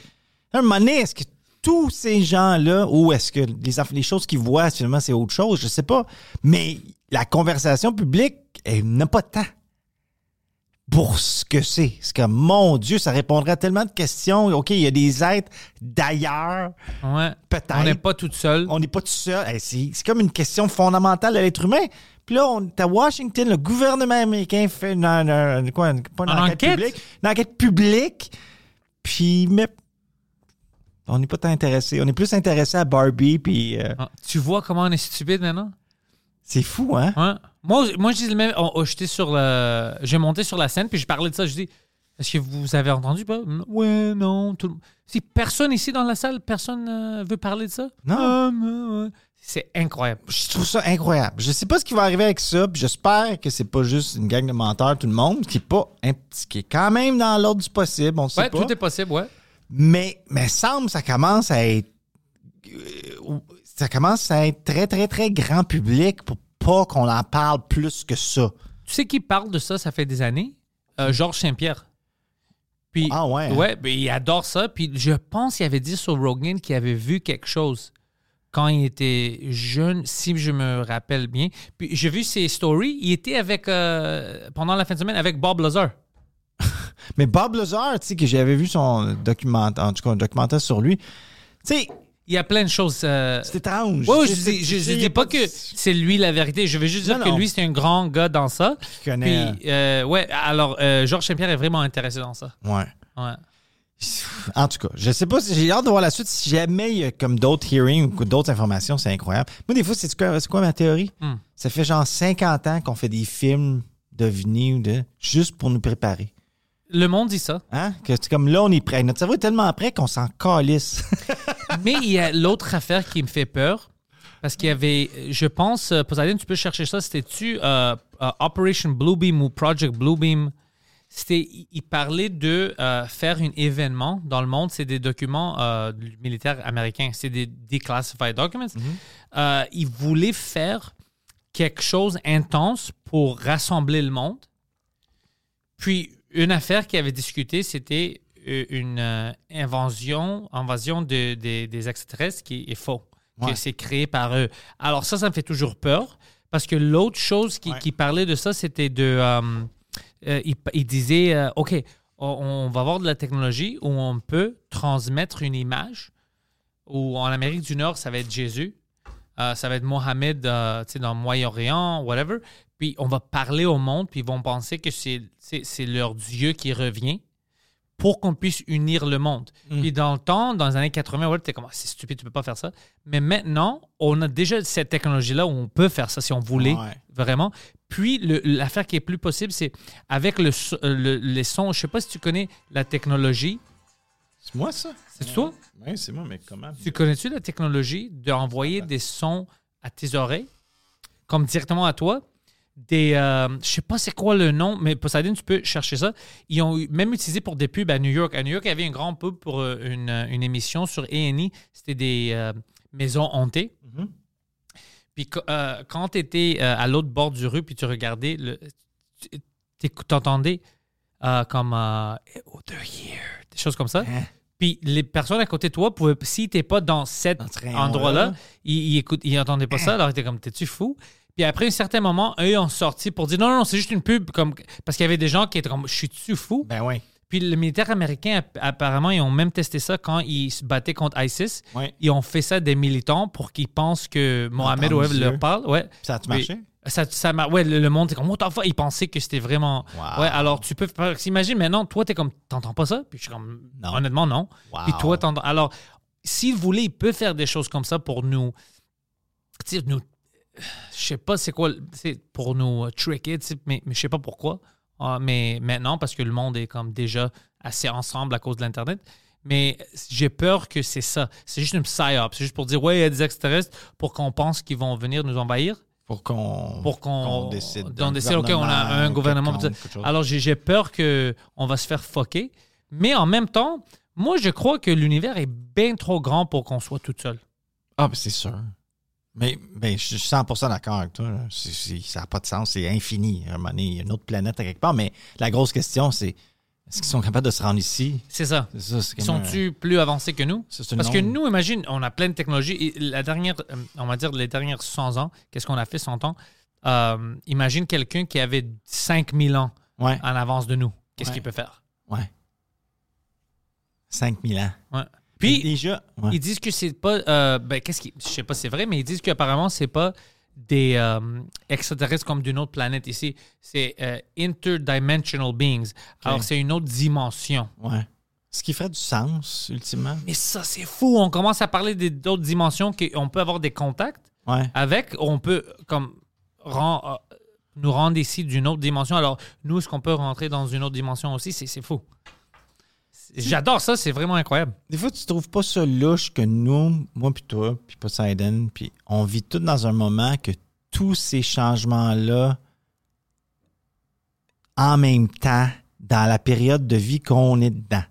à un moment donné, est-ce que tous ces gens-là, ou est-ce que les, les choses qu'ils voient, finalement, c'est autre chose, je sais pas. Mais la conversation publique, elle n'a pas de temps pour ce que c'est. C'est comme, mon Dieu, ça répondrait à tellement de questions. OK, il y a des êtres d'ailleurs, Ouais. peut-être. On n'est pas tout seul. On n'est pas tout seul. Hey, c'est c'est comme une question fondamentale de l'être humain. Puis là, on est à Washington, le gouvernement américain fait une, une- une- quoi, une- pas enquête? publique, une enquête publique. Puis, mais on n'est pas tant intéressé. On est plus intéressé à Barbie, puis euh, Ah, Tu vois comment on est stupide maintenant? c'est fou, hein? Ouais. Moi, moi, je dis le même. oh, oh, j'étais sur le. J'ai monté sur la scène, puis je parlais de ça. Je dis Est-ce que vous avez entendu pas Ouais, non. Tout... le- Si personne ici dans la salle, personne euh, veut parler de ça? Non. Ah, mais, ouais. C'est incroyable. Je trouve ça incroyable. Je sais pas ce qui va arriver avec ça, puis j'espère que c'est pas juste une gang de menteurs, tout le monde, qui est pas, qui est quand même dans l'ordre du possible, on sait Ouais, pas. tout est possible, ouais. Mais, mais semble ça commence à être. euh, Ça commence à être très, très, très grand public pour pas qu'on en parle plus que ça. Tu sais qui parle de ça, ça fait des années? Euh, Georges Saint-Pierre. Puis, Ah ouais, hein? Ouais, ben, il adore ça. Puis je pense qu'il avait dit sur Rogan qu'il avait vu quelque chose quand il était jeune, si je me rappelle bien. Puis j'ai vu ses stories. Il était avec, euh, pendant la fin de semaine, avec Bob Lazar. Mais Bob Lazar, tu sais, que j'avais vu son documentaire, en tout cas, un documentaire sur lui. Tu sais, Il y a plein de choses. euh, c'est étrange. Je dis, je, je dis pas de- que c'est lui la vérité. Je veux juste dire Non, que lui, c'est un grand gars dans ça. Qui connaît. Puis, euh, ouais, alors, euh, Georges Saint-Pierre est vraiment intéressé dans ça. Ouais. Ouais. En tout cas, je sais pas si j'ai hâte de voir la suite. Si jamais il y a comme d'autres hearings ou d'autres informations, c'est incroyable. Moi, des fois, c'est quoi, c'est quoi ma théorie? Hmm. Ça fait genre 50 ans qu'on fait des films d'OVNI ou de. juste pour nous préparer. Le monde dit ça. Hein? Que c'est comme là, on est prêt. Notre cerveau est tellement prêt qu'on s'en calisse. Mais il y a l'autre affaire qui me fait peur. Parce qu'il y avait, je pense, euh, Poseidon, tu peux chercher ça, c'était-tu euh, euh, Operation Bluebeam ou Project Bluebeam? C'était, il- parlait de euh, faire un événement dans le monde. C'est des documents euh, du militaire américain. C'est des declassified documents. Euh, il voulait faire quelque chose intense pour rassembler le monde. Puis, une affaire qui avait discuté, c'était euh, une euh, invasion, invasion de- de- des extraterrestres qui est faux, Ouais. que c'est créé par eux. Alors ça, ça me fait toujours peur, parce que l'autre chose qui, Ouais. qui parlait de ça, c'était de... euh, euh, il, il disait, euh, OK, on, on va avoir de la technologie où on peut transmettre une image, ou en Amérique du Nord, ça va être Jésus, ça va être Mohamed tu sais, dans le Moyen-Orient, whatever. Puis on va parler au monde, puis ils vont penser que c'est leur Dieu qui revient pour qu'on puisse unir le monde. Puis dans le temps, dans les années 80, ouais, t'es comme, Ah, c'est stupide, tu peux pas faire ça. Mais maintenant, on a déjà cette technologie-là où on peut faire ça si on voulait, Ouais. vraiment. Puis l'affaire qui est plus possible, c'est avec le, euh, le- les sons. Je sais pas si tu connais la technologie. C'est moi, ça? C'est toi? Oui, c'est moi, mais comment? Tu connais-tu la technologie d'envoyer des sons à tes oreilles, comme directement à toi? Des, euh, je sais pas c'est quoi le nom, mais Poseidon, tu peux chercher ça. Ils ont même utilisé pour des pubs à New York. À New York, il y avait une grande pub pour euh, une, euh, une émission sur A&E. C'était des euh, maisons hantées. Mhm. Puis euh, quand tu étais à l'autre bord du rue, puis tu regardais, le, t'entendais comme oh, they're here, des choses comme ça. Hein? Puis les personnes à côté de toi pouvaient, si t'es pas dans cet endroit-là, ils, ils ils entendaient pas ça. Alors ils étaient comme, t'es-tu fou? Puis après un certain moment, eux ont sorti pour dire non, non, non, c'est juste une pub. Comme, parce qu'il y avait des gens qui étaient comme, je suis-tu fou? Ben oui. Puis le militaire américain, app- apparemment, ils ont même testé ça quand ils se battaient contre ISIS. Ouais. Ils ont fait ça à des militants pour qu'ils pensent que Mohamed Dieu. leur parle. Ouais. Ça a-tu Puis, marché? Ça, ça ouais, le, le monde, c'est comme, what the fuck? Ils pensaient que c'était vraiment. Wow. Ouais, alors tu peux. faire- Imagine maintenant, toi, t'es comme, t'entends pas ça? Puis je suis comme, Non. honnêtement, non. Wow. Puis toi, t'entends. Alors, s'il voulait, il peut faire des choses comme ça pour nous. Nous. Je sais pas c'est quoi. C'est pour nous euh, tricker, mais, mais je sais pas pourquoi. Ah, mais maintenant, parce que le monde est comme déjà assez ensemble à cause de l'Internet. Mais j'ai peur que c'est ça. C'est juste une psyop. C'est juste pour dire, ouais, il y a des extraterrestres pour qu'on pense qu'ils vont venir nous envahir Pour qu'on pour qu'on décide. on décide, OK, on a un gouvernement. Alors, j'ai j'ai peur qu'on va se faire foquer. Mais en même temps, moi, je crois que l'univers est bien trop grand pour qu'on soit tout seul. Ah, ben c'est sûr. Mais ben, je suis 100% d'accord avec toi. ça n'a pas de sens. C'est infini. À un moment donné, il y a une autre planète à quelque part. Mais la grosse question, c'est est-ce qu'ils sont capables de se rendre ici? C'est ça. Ça, c'est Ils comme un- sont-tu plus avancés que nous? Ça, Parce que nous, imagine, on a plein de technologies. Et la dernière, euh, on va dire les dernières 100 ans, qu'est-ce qu'on a fait 100 ans? Euh, imagine quelqu'un qui avait 5000 ans Ouais, en avance de nous. Qu'est-ce Ouais. qu'il peut faire? ouais. 5000 ans. Ouais. Puis Puis, déjà, ouais. Ils disent que c'est pas. euh, ben, qu'est-ce qui. Je sais pas si c'est vrai, mais ils disent qu'apparemment, c'est pas des euh, extraterrestres comme d'une autre planète ici. C'est euh, interdimensional beings. Alors, c'est une autre dimension. ouais. Ce qui ferait du sens, ultimement. Mais ça, c'est fou. On commence à parler d'autres dimensions qu'on peut avoir des contacts Ouais. avec. On peut, comme, euh, nous rendre ici d'une autre dimension. Alors, nous, est-ce qu'on peut rentrer dans une autre dimension aussi? C'est fou. J'adore ça. C'est vraiment incroyable. Des fois, tu trouves pas ça louche que nous, moi puis toi, puis Poseidon, puis on vit tout dans un moment que tous ces changements-là, en même temps, dans la période de vie qu'on est dedans.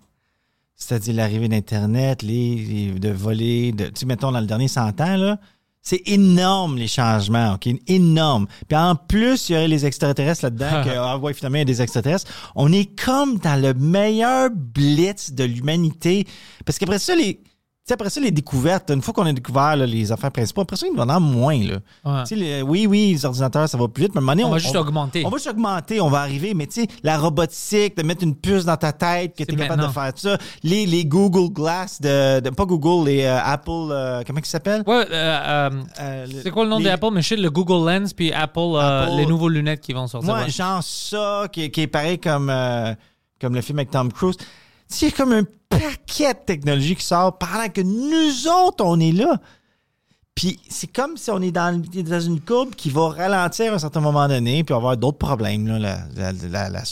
C'est-à-dire l'arrivée d'Internet, les, les- de voler, de, tu sais, mettons, dans le dernier 100 ans, là, c'est énorme les changements, OK? Énorme. Puis en plus, il y aurait les extraterrestres là-dedans, que, ah ouais, finalement, il y a des extraterrestres. On est comme dans le meilleur blitz de l'humanité. Parce qu'après ça, les. Tu sais, après ça, les découvertes, une fois qu'on a découvert là, les affaires principales, après ça, il va en avoir moins. Là. Ouais. Les- oui, oui, les ordinateurs, ça va plus vite, mais à un moment donné, On va juste augmenter. On va juste augmenter, on va arriver, mais tu sais, la robotique, de mettre une puce dans ta tête, que tu es capable de faire ça, les, les Google Glass, de, de- pas Google, les euh, Apple, euh, comment ils s'appellent? Ouais, euh, c'est quoi le nom les- de Apple? Mais je sais, le Google Lens puis Apple, Apple- les nouveaux lunettes qui vont sortir. Moi, ouais. genre ça, qui, est- qui est pareil comme, comme le film avec Tom Cruise. A comme un paquet de technologies qui sort pendant que nous autres, on est là. Puis c'est comme si on est dans, dans une courbe qui va ralentir à un certain moment donné, puis on va avoir d'autres problèmes, là, la, la, la, la-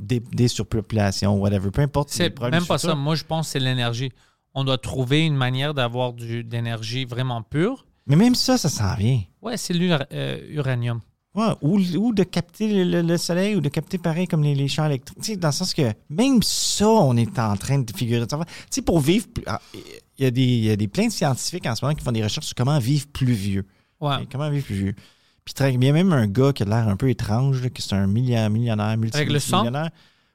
des, des surpopulations, whatever, peu importe. C'est même pas ça. Moi, je pense que c'est l'énergie. On doit trouver une manière d'avoir d'énergie vraiment pure. Mais même ça, ça s'en vient. Ouais, c'est l'uranium. Ouais, ou, ou de capter le, le- le soleil ou de capter pareil comme les, les champs électriques. Dans le sens que même ça, on est en train de figurer ça. Tu sais, pour vivre. Il y, a des, il y a des plein de scientifiques en ce moment qui font des recherches sur comment vivre plus vieux. Ouais. Comment vivre plus vieux. Puis très- il y a même un gars qui a l'air un peu étrange, là, qui c'est un milliard- millionnaire, multi Avec le sang?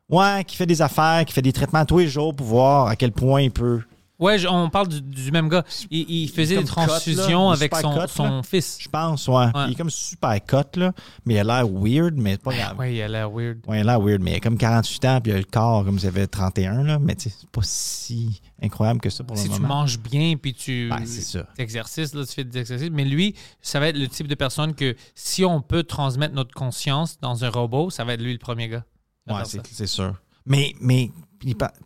Ouais, qui fait des affaires, qui fait des traitements tous les jours pour voir à quel point il peut. Ouais, on parle du, du même gars. Il, il faisait des transfusions avec son, cut, son là. fils. Je pense, ouais. Ouais. Il est comme super cut, là. Mais il a l'air weird, mais pas grave. Ouais, il a l'air weird. Ouais, il a l'air weird, mais il a comme 48 ans, puis il a le corps comme s'il avait 31, là. Mais tu sais, c'est pas si incroyable que ça pour Si le tu moment. manges bien puis tu Ben, t'exercices, là, tu fais des exercices. Mais lui, ça va être le type de personne que si on peut transmettre notre conscience dans un robot, ça va être lui le premier gars. Ouais, c'est sûr. Mais, mais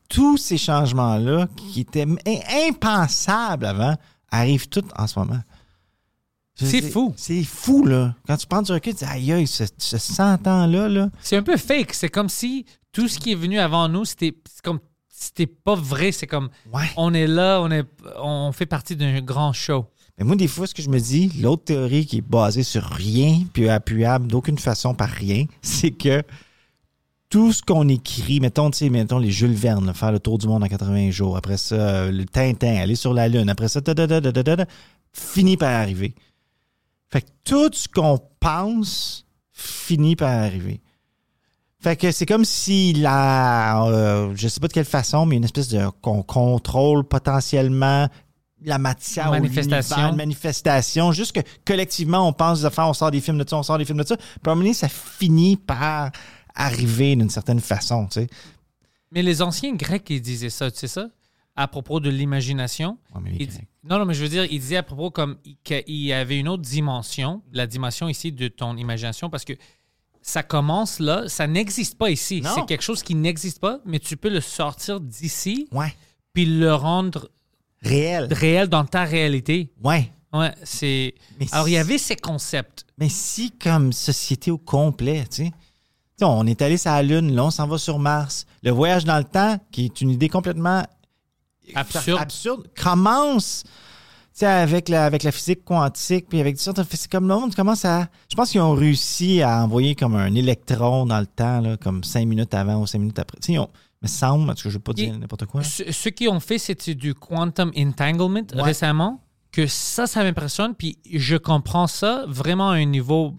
tous ces changements-là qui étaient im- impensables avant arrivent tous en ce moment. C'est fou. C'est fou, là. Quand tu prends du recul, tu dis, aïe, aïe, ce, ce 100 ans-là, là. C'est un peu fake. C'est comme si tout ce qui est venu avant nous, c'était comme c'était pas vrai. C'est comme Ouais. on est là, on est on fait partie d'un grand show. Mais moi, des fois, ce que je me dis, l'autre théorie qui est basée sur rien, puis appuyable d'aucune façon par rien, c'est que tout ce qu'on écrit, mettons, tu sais, mettons les Jules Verne, faire le tour du monde en 80 jours, après ça, euh, le Tintin, aller sur la Lune, après ça, da, da, da, finit par arriver. Fait que tout ce qu'on pense finit par arriver. Fait que c'est comme si la, euh, je sais pas de quelle façon, mais une espèce de qu'on contrôle potentiellement la matière, ou Manifestation. une manifestation. Juste que collectivement, on pense des affaires, on sort des films de ça, on sort des films de ça. Puis à un moment donné, ça finit par arriver d'une certaine façon, tu sais. Mais les anciens Grecs, ils disaient ça, tu sais ça? à propos de l'imagination. Ouais, non, non, mais je veux dire, il disait à propos comme il- qu'il y avait une autre dimension, la dimension ici de ton imagination, parce que ça commence là, ça n'existe pas ici. C'est quelque chose qui n'existe pas, mais tu peux le sortir d'ici Ouais. puis le rendre Réel. réel dans ta réalité. Ouais. Ouais, c'est. Alors, il y avait ces concepts. Mais si, comme société au complet, tu sais, On est allé sur la Lune, là, on s'en va sur Mars. Le voyage dans le temps, qui est une idée complètement Absurde. absurde commence avec la, avec la physique quantique, puis avec ça, c'est comme le monde commence à. Je pense qu'ils ont réussi à envoyer comme un électron dans le temps, là, comme cinq minutes avant ou cinq minutes après. Ils ont- me semble, parce que je ne veux pas dire n'importe quoi. Ce, ce qu'ils ont fait, c'était du quantum entanglement Ouais. récemment. Que ça, ça m'impressionne. Puis je comprends ça vraiment à un niveau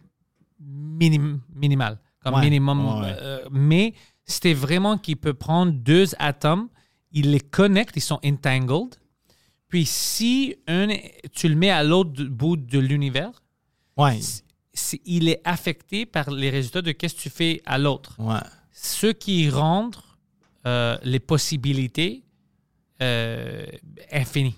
minim- minimal, comme Ouais. minimum. Ouais, euh, mais c'était vraiment qu'il peut prendre deux atomes, il les connecte, ils sont entangled. Puis si un, tu le mets à l'autre bout de l'univers, Ouais. il est affecté par les résultats de qu'est-ce que tu fais à l'autre ce qui rend euh, les possibilités euh, infinies.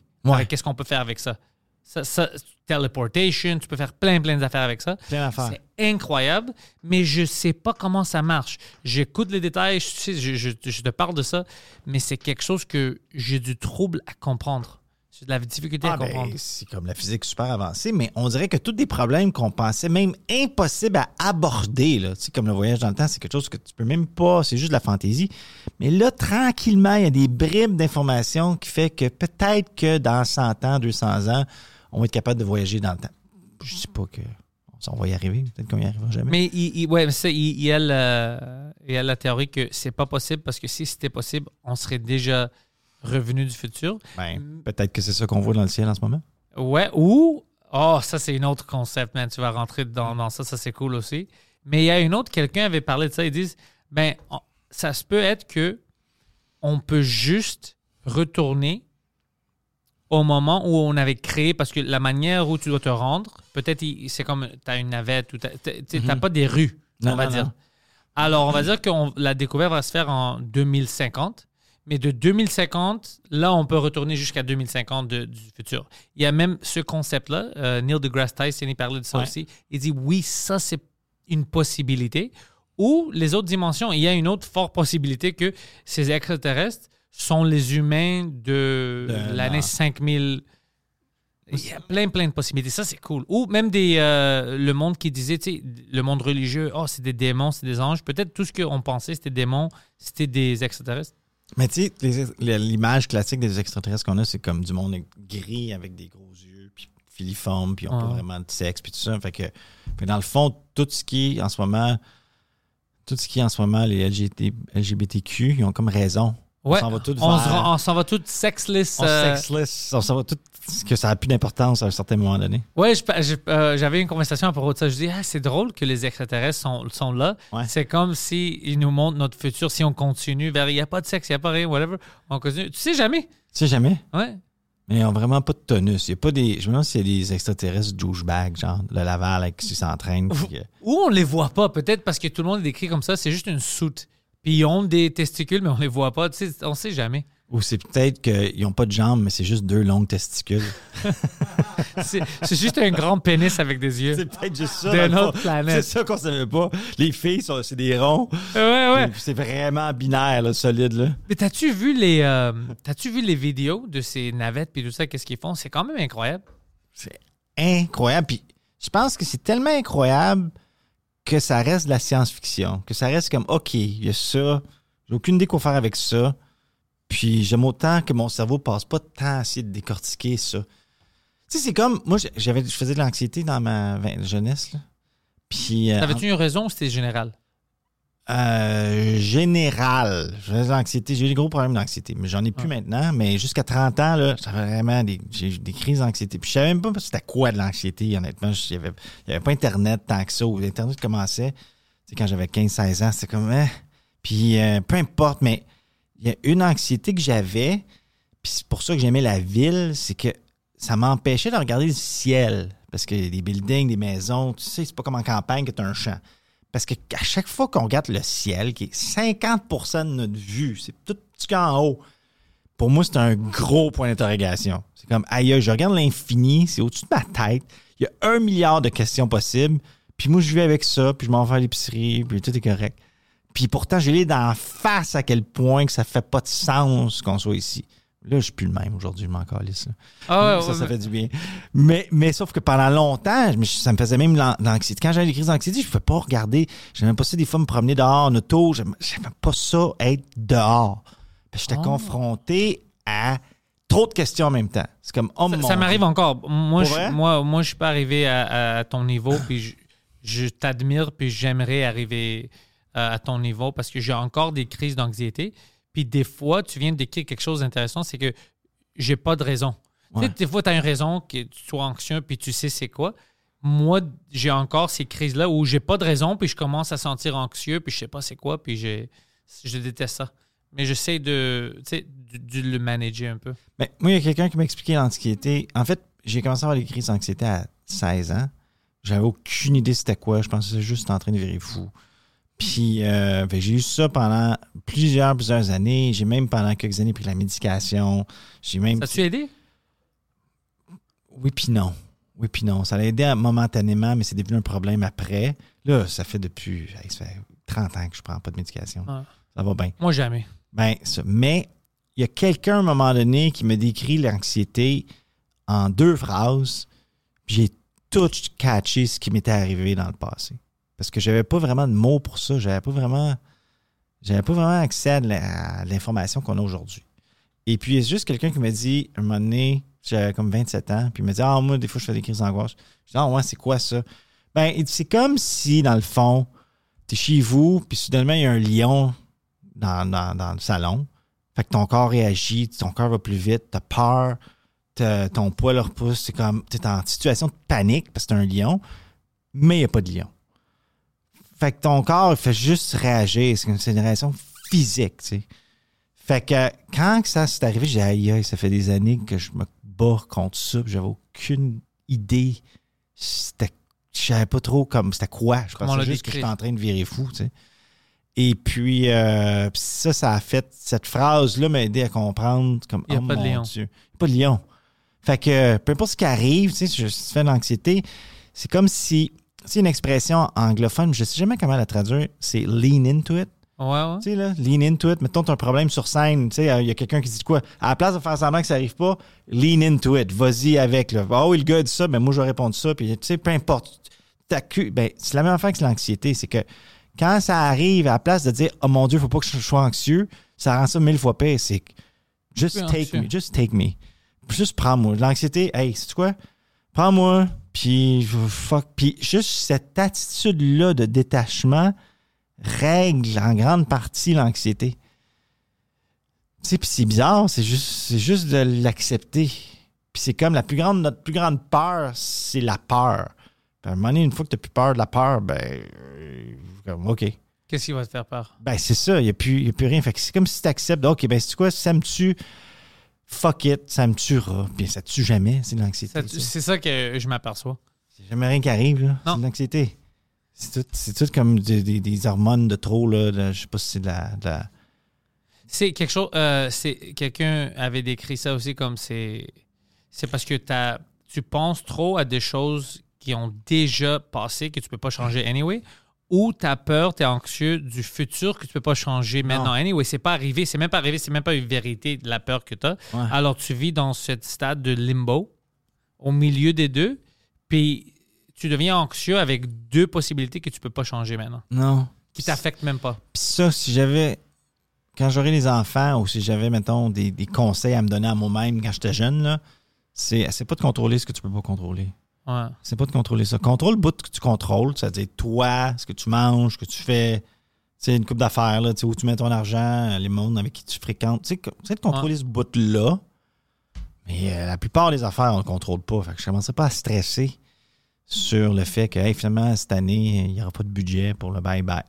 Qu'est-ce qu'on peut faire avec ça? ça, ça teleportation, tu peux faire plein, plein d'affaires avec ça. Plein d'affaires. C'est incroyable, mais je sais pas comment ça marche. J'écoute les détails, je, sais, je, je- je te parle de ça, mais c'est quelque chose que j'ai du trouble à comprendre. J'ai de la difficulté Ah, à ben, comprendre. c'est comme la physique super avancée, mais on dirait que tous des problèmes qu'on pensait même impossibles à aborder, là, tu sais, comme le voyage dans le temps, c'est quelque chose que tu peux même pas, c'est juste de la fantaisie. Mais là, tranquillement, il y a des bribes d'informations qui fait que peut-être que dans 100 ans, 200 ans, on va être capable de voyager dans le temps. Je dis pas que on va y arriver, peut-être qu'on y arrivera jamais. Mais il, il- ouais, mais ça, il, il y a le- il y a la théorie que c'est pas possible parce que si c'était possible, on serait déjà revenu du futur. Ben, peut-être que c'est ça qu'on voit dans le ciel en ce moment. Ouais, ou. Oh, ça, c'est un autre concept, man. Tu vas rentrer dans, dans ça, ça, c'est cool aussi. Mais il y a une autre, quelqu'un avait parlé de ça. Ils disent, ben, on- ça se peut être que on peut juste retourner au moment où on avait créé, parce que la manière où tu dois te rendre, peut-être c'est comme tu as une navette, ou t'as- t'as t'as pas des rues, Non, on va non, dire. non. Alors, on va dire que on- la découverte va se faire en 2050. Mais de 2050, là, on peut retourner jusqu'à 2050 de- du futur. Il y a même ce concept-là. euh, Neil deGrasse Tyson, il parlait de ça Ouais. aussi. Il dit oui, ça, c'est une possibilité. Ou les autres dimensions, il y a une autre forte possibilité que ces extraterrestres sont les humains de, De l'année Mars. 5000. Il y a plein, plein de possibilités. Ça, c'est cool. Ou même des, euh, le monde qui disait, tu sais, le monde religieux, oh, c'est des démons, c'est des anges. Peut-être tout ce qu'on pensait, c'était des démons, c'était des extraterrestres. Mais tu sais, l'image classique des extraterrestres qu'on a, c'est comme du monde gris avec des gros yeux, puis filiformes, puis n'ont Ah. pas vraiment de sexe, puis tout ça. Fait que, fait dans le fond, tout ce qui en ce moment, tout ce qui en ce moment, les LGBT, LGBTQ, ils ont comme raison. Ouais, On s'en va tout on, vers- s'en va tout sexless. On euh, sexless, on s'en va tout, que ça n'a plus d'importance à un certain moment donné. Je- euh, j'avais une conversation à propos de ça. Je dis, ah, c'est drôle que les extraterrestres sont, sont là. Ouais. C'est comme si ils nous montrent notre futur si on continue vers il n'y a pas de sexe, il n'y a pas rien, whatever. On continue. Tu sais jamais. Tu sais jamais, Ouais. mais ils n'ont vraiment pas de tonus. Il y a pas des, je me demande s'il y a des extraterrestres douchebags, genre le Laval avec qui s'entraînent. puis que- Ou on les voit pas, peut-être parce que tout le monde est décrit comme ça, c'est juste une soute. Puis ils ont des testicules, mais on les voit pas. On sait jamais. Ou c'est peut-être qu'ils n'ont pas de jambes, mais c'est juste deux longues testicules. C'est juste un grand pénis avec des yeux. C'est peut-être juste ça. D'une autre planète. C'est ça qu'on savait pas. Les filles, c'est des ronds. Ouais, ouais. C'est- vraiment binaire, là, solide. Là. Mais t'as-tu vu les euh, t'as-tu vu les vidéos de ces navettes puis tout ça, qu'est-ce qu'ils font? C'est quand même incroyable. C'est incroyable. Puis je pense que c'est tellement incroyable que ça reste de la science-fiction. Que ça reste comme, OK, il y a ça. J'ai aucune idée quoi faire avec ça. Puis j'aime autant que mon cerveau passe pas de temps à essayer de décortiquer ça. Tu sais, c'est comme, moi, j'avais, je faisais de l'anxiété dans ma jeunesse. Là. Puis. euh, T'avais-tu une raison ou c'était général? Euh, général. J'avais de l'anxiété. J'ai eu des gros problèmes d'anxiété, mais j'en ai plus maintenant. Mais jusqu'à 30 ans, là, j'avais vraiment des, j'ai eu des crises d'anxiété. Puis je savais même pas c'était quoi de l'anxiété, honnêtement. Il n'y avait, pas Internet tant que ça. Internet commençait. Tu sais, quand j'avais 15-16 ans, c'était comme. hein. Puis euh, peu importe, mais il y a une anxiété que j'avais. Puis c'est pour ça que j'aimais la ville, c'est que ça m'empêchait de regarder le ciel. Parce que des buildings, des maisons, tu sais, c'est pas comme en campagne que tu as un champ. Parce que à chaque fois qu'on regarde le ciel, qui est 50% de notre vue, c'est tout petit en haut. pour moi, c'est un gros point d'interrogation. C'est comme, aïe, je regarde l'infini, c'est au-dessus de ma tête. Il y a un milliard de questions possibles. Puis moi, je vais avec ça, puis je m'en vais à l'épicerie, puis tout est correct. Puis pourtant, j'ai l'ai d'en face à quel point que ça fait pas de sens qu'on soit ici. Là, je suis plus le même aujourd'hui, je m'en calisse. là. Ah ça, ouais, ça fait du bien. Mais, mais sauf que pendant longtemps, je ça me faisait même l'an- l'anxiété. Quand j'avais des crises d'anxiété, je ne pouvais pas regarder. J'aimais pas ça des fois me promener dehors en auto. J'aimais pas ça être dehors. J'étais Oh. confronté à trop de questions en même temps. C'est comme, oh Ça, ça m'arrive encore. Moi, Pour je, moi, moi, je suis pas arrivé à, à ton niveau, puis je, je t'admire, puis j'aimerais arriver euh, à ton niveau parce que j'ai encore des crises d'anxiété. Puis des fois, tu viens de décrire quelque chose d'intéressant, c'est que j'ai pas de raison. Tu Ouais. sais, des fois, tu as une raison que tu sois anxieux, puis tu sais c'est quoi. Moi, j'ai encore ces crises-là où j'ai pas de raison, puis je commence à sentir anxieux, puis je sais pas c'est quoi, puis je déteste ça. Mais j'essaie de, tu sais, de, de le manager un peu. Mais moi, il y a quelqu'un qui m'a expliqué l'anxiété. En fait, j'ai commencé à avoir des crises d'anxiété à 16 ans. J'avais aucune idée c'était quoi. Je pensais juste en train de virer fou. Puis euh, que j'ai eu ça pendant plusieurs, plusieurs années. J'ai même pendant quelques années pris la médication. J'ai même. Ça t'a aidé? Oui, puis non. Oui, puis non. Ça l'a aidé momentanément, mais c'est devenu un problème après. Là, ça fait depuis hey, ça fait 30 ans que je prends pas de médication. Ça va bien. Moi, jamais. Ben, ça. Mais il y a quelqu'un à un moment donné qui me décrit l'anxiété en deux phrases. Puis j'ai tout catché ce qui m'était arrivé dans le passé. Parce que j'avais pas vraiment de mots pour ça. J'avais pas vraiment. J'avais pas vraiment accès à à l'information qu'on a aujourd'hui. Et puis, il y a juste quelqu'un qui m'a dit, un moment donné, j'avais comme 27 ans, puis il m'a dit Ah, moi, des fois, je fais des crises d'angoisse. Je dis Ah, ouais, c'est quoi ça? Ben, c'est comme si, dans le fond, tu chez vous, puis soudainement, il y a un lion dans, dans- dans le salon. Fait que ton corps réagit, ton corps va plus vite, t'as peur, t'as- ton poids le repousse, c'est comme, t'es en situation de panique parce que t'es un lion, mais il n'y a pas de lion. Fait que ton corps il fait juste réagir, c'est une, réaction physique, tu sais. Fait que quand que ça s'est arrivé, j'ai dit, aïe, aïe, ça fait des années que je me bats contre ça, j'avais aucune idée. C'était, je savais pas trop comme, c'était quoi. Je Comment pensais juste que décrit? j'étais en train de virer fou, tu sais. Et puis, euh, ça, ça a fait, cette phrase-là m'a aidé à comprendre comme, Il y a oh pas de mon lion. Dieu. Il y a pas de lion. Fait que, peu importe ce qui arrive, tu sais, je, si tu fais de l'anxiété, c'est comme si, c'est une expression anglophone, je sais jamais comment la traduire, c'est lean into it. Ouais, ouais. Tu sais, là, lean into it. Mettons, tu as un problème sur scène. Tu sais, il y a quelqu'un qui dit quoi? À la place de faire semblant que ça arrive pas, lean into it. Vas-y avec. Là. Ah oui, le gars dit ça, ben moi, je vais répondre ça. Puis, tu sais, peu importe. T'accu- Ben, c'est la même affaire que l'anxiété. C'est que quand ça arrive, à la place de dire, oh mon Dieu, faut pas que je sois anxieux, ça rend ça mille fois pire. C'est just take anxieux. me. Just take me. Juste prends-moi. L'anxiété, hey, c'est quoi? Prends-moi. Puis, fuck. Puis, juste cette attitude-là de détachement règle en grande partie l'anxiété. Tu sais, puis c'est bizarre, c'est juste, c'est juste de l'accepter. Puis c'est comme la plus grande, notre plus grande peur, c'est la peur. Puis à un moment donné, une fois que tu n'as plus peur de la peur, ben, euh, comme, OK. Qu'est-ce qui va te faire peur? Ben, c'est ça, il n'y a, plus- y a plus rien. Fait que c'est comme si tu acceptes, OK, ben, c'est quoi, ça me tue, fuck it, ça me tuera. Puis ça tue jamais, c'est de l'anxiété. C'est ça que je m'aperçois. C'est jamais rien qui arrive, là. C'est de l'anxiété. C'est tout, tout comme des, des- des hormones de trop, là. de- je sais pas si c'est de la- C'est quelque chose. euh, c'est quelqu'un avait décrit ça aussi comme c'est. C'est parce que tu penses trop à des choses qui ont déjà passé que tu peux pas changer anyway, ou tu as peur, tu es anxieux du futur que tu peux pas changer maintenant anyway. C'est pas arrivé, c'est même pas arrivé, c'est même pas une vérité de la peur que tu as. Ouais. Alors tu vis dans ce stade de limbo, au milieu des deux, puis tu deviens anxieux avec deux possibilités que tu peux pas changer maintenant, Non. qui t'affectent même pas. Puis ça, si j'avais. Quand j'aurais des enfants ou si j'avais, mettons, des, des conseils à me donner à moi-même quand j'étais jeune, là, c'est pas de contrôler ce que tu peux pas contrôler. Ouais. C'est pas de contrôler ça. Contrôle le bout que tu contrôles, c'est-à-dire toi, ce que tu manges, ce que tu fais. C'est une coupe d'affaires, là, où tu mets ton argent, les mondes avec qui tu fréquentes. Tu sais, co- tu sais, de contrôler ce bout-là. Mais euh, la plupart des affaires, on ne contrôle pas. Fait que je commençais pas à stresser sur le fait que hey, finalement, cette année, il n'y aura pas de budget pour le bye-bye.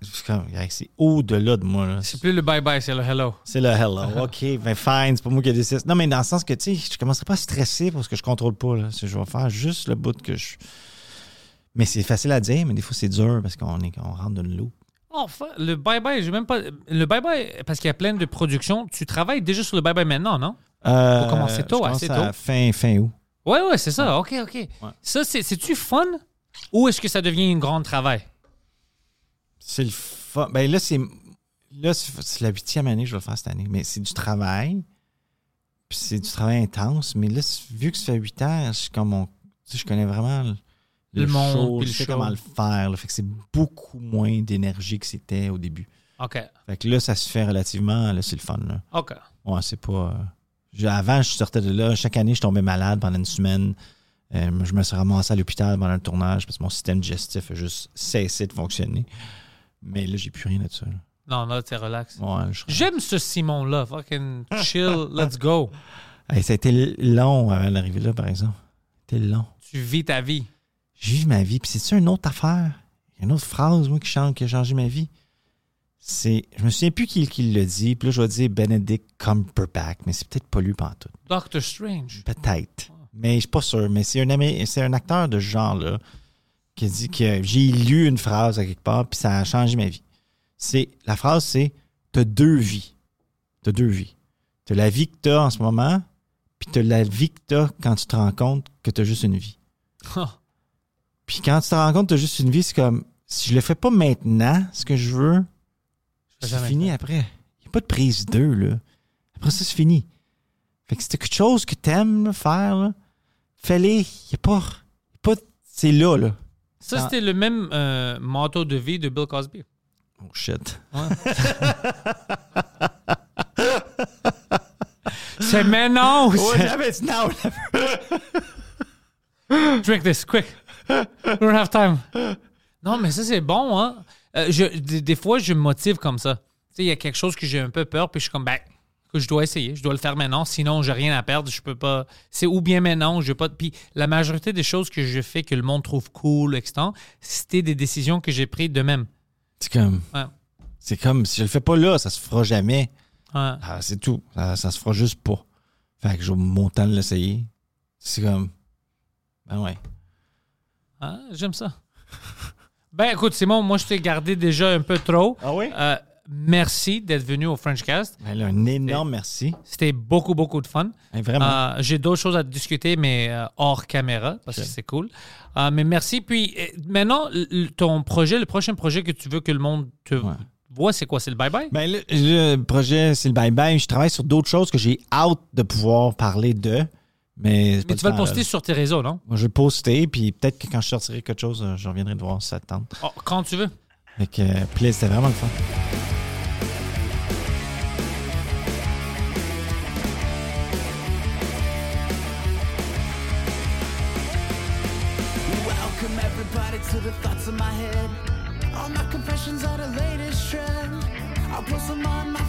C'est au-delà de moi. C'est plus le bye-bye, c'est le hello. C'est le hello. OK, ben fine, c'est pas moi qui décide. Non, mais dans le sens que, tu sais, je commencerai pas à stresser pour ce que je contrôle pas. Là. Je vais faire juste le bout que je. Mais c'est facile à dire, mais des fois, c'est dur parce qu'on est, on rentre dans le loup. Fa- le bye-bye, j'ai même pas. Le bye-bye, parce qu'il y a plein de productions, tu travailles déjà sur le bye-bye maintenant, non? Euh, Faut commencer tôt, je assez à tôt. Fin, fin août. Ouais, ouais, c'est ça. OK, OK. Ça, c'est- c'est-tu fun ou est-ce que ça devient un grand travail? C'est le fun. Ben là, c'est. Là, c'est la huitième année que je vais le faire cette année. Mais c'est du travail. Puis c'est du travail intense. Mais là, vu que ça fait huit ans, je suis comme sais, je connais vraiment le, Le monde, show, je sais comment le faire. là. fait que c'est beaucoup moins d'énergie que c'était au début. OK. Fait que là, ça se fait relativement. Là, c'est le fun. Là. OK. Ouais, c'est pas. Avant, je sortais de là. Chaque année, je tombais malade pendant une semaine. Euh, je me suis ramassé à l'hôpital pendant le tournage parce que mon système digestif a juste cessé de fonctionner. Mais là, j'ai plus rien de ça. là. Non, là, t'es relax. Ouais, je- J'aime ce Simon-là. Fucking chill, let's go. Hey, ça a été long avant d'arriver là, par exemple. C'était long. Tu vis ta vie. J'ai vu ma vie. Puis c'est-tu une autre affaire? Il y a une autre phrase, moi, qui, chante, qui a changé ma vie. C'est. Je me souviens plus qui, qui l'a dit. Puis là, je vais dire Benedict Cumberbatch, mais c'est peut-être pas lui pantoute. Doctor Strange. Peut-être. Mais je suis pas sûr. Mais c'est un, c'est un acteur de ce genre-là qui dit que j'ai lu une phrase à quelque part, puis ça a changé ma vie. C'est, la phrase, c'est T'as deux vies. T'as deux vies. T'as la vie que t'as en ce moment, puis t'as la vie que t'as quand tu te rends compte que t'as juste une vie. Puis quand tu te rends compte que t'as juste une vie, c'est comme si je le fais pas maintenant, ce que je veux, c'est fini après. Il n'y a pas de prise 2, là. Après ça, c'est fini. Fait que si quelque chose que t'aimes là, faire, là, fais-le. Il y a pas. pas c'est là, là. Ça, c'était le même euh, motto de vie de Bill Cosby. Oh shit. C'est maintenant. dit non. Drink this, quick. We don't have time. Non, mais ça, c'est bon, hein. Euh, je, des, des fois, je me motive comme ça. Il y a quelque chose que j'ai un peu peur, puis je suis comme, ben, que je dois essayer, je dois le faire maintenant, sinon j'ai rien à perdre, je peux pas. C'est ou bien maintenant, je veux pas. Puis la majorité des choses que je fais que le monde trouve cool, etc., c'était des décisions que j'ai prises de même. C'est comme. Ouais. C'est comme si je le fais pas là, ça se fera jamais. Ouais. Ah, c'est tout. Ça, ça se fera juste pas. Fait que j'ai mon temps de l'essayer. C'est comme. Ben ouais. Ah, J'aime ça. ben écoute, Simon, moi je t'ai gardé déjà un peu trop. Ah oui? Euh, merci d'être venu au Frenchcast. Ben un énorme merci. C'était beaucoup, beaucoup de fun. Hey, vraiment. Euh, J'ai d'autres choses à discuter, mais euh, hors caméra, parce que c'est cool. Mais merci. Puis maintenant, ton projet, le prochain projet que tu veux que le monde te Ouais. voit, c'est quoi? C'est le bye-bye? Ben, le, le projet, c'est le bye-bye. Je travaille sur d'autres choses que j'ai hâte de pouvoir parler de. Mais, mais tu vas le poster là. sur tes réseaux, non? Moi, je vais le poster, puis peut-être que quand je sortirai quelque chose, je reviendrai te voir si ça te tente. Oh, quand tu veux. Fait que, euh, c'était vraiment le fun. Welcome everybody to the thoughts in my head. All my confessions are the latest trend. I'll post them on my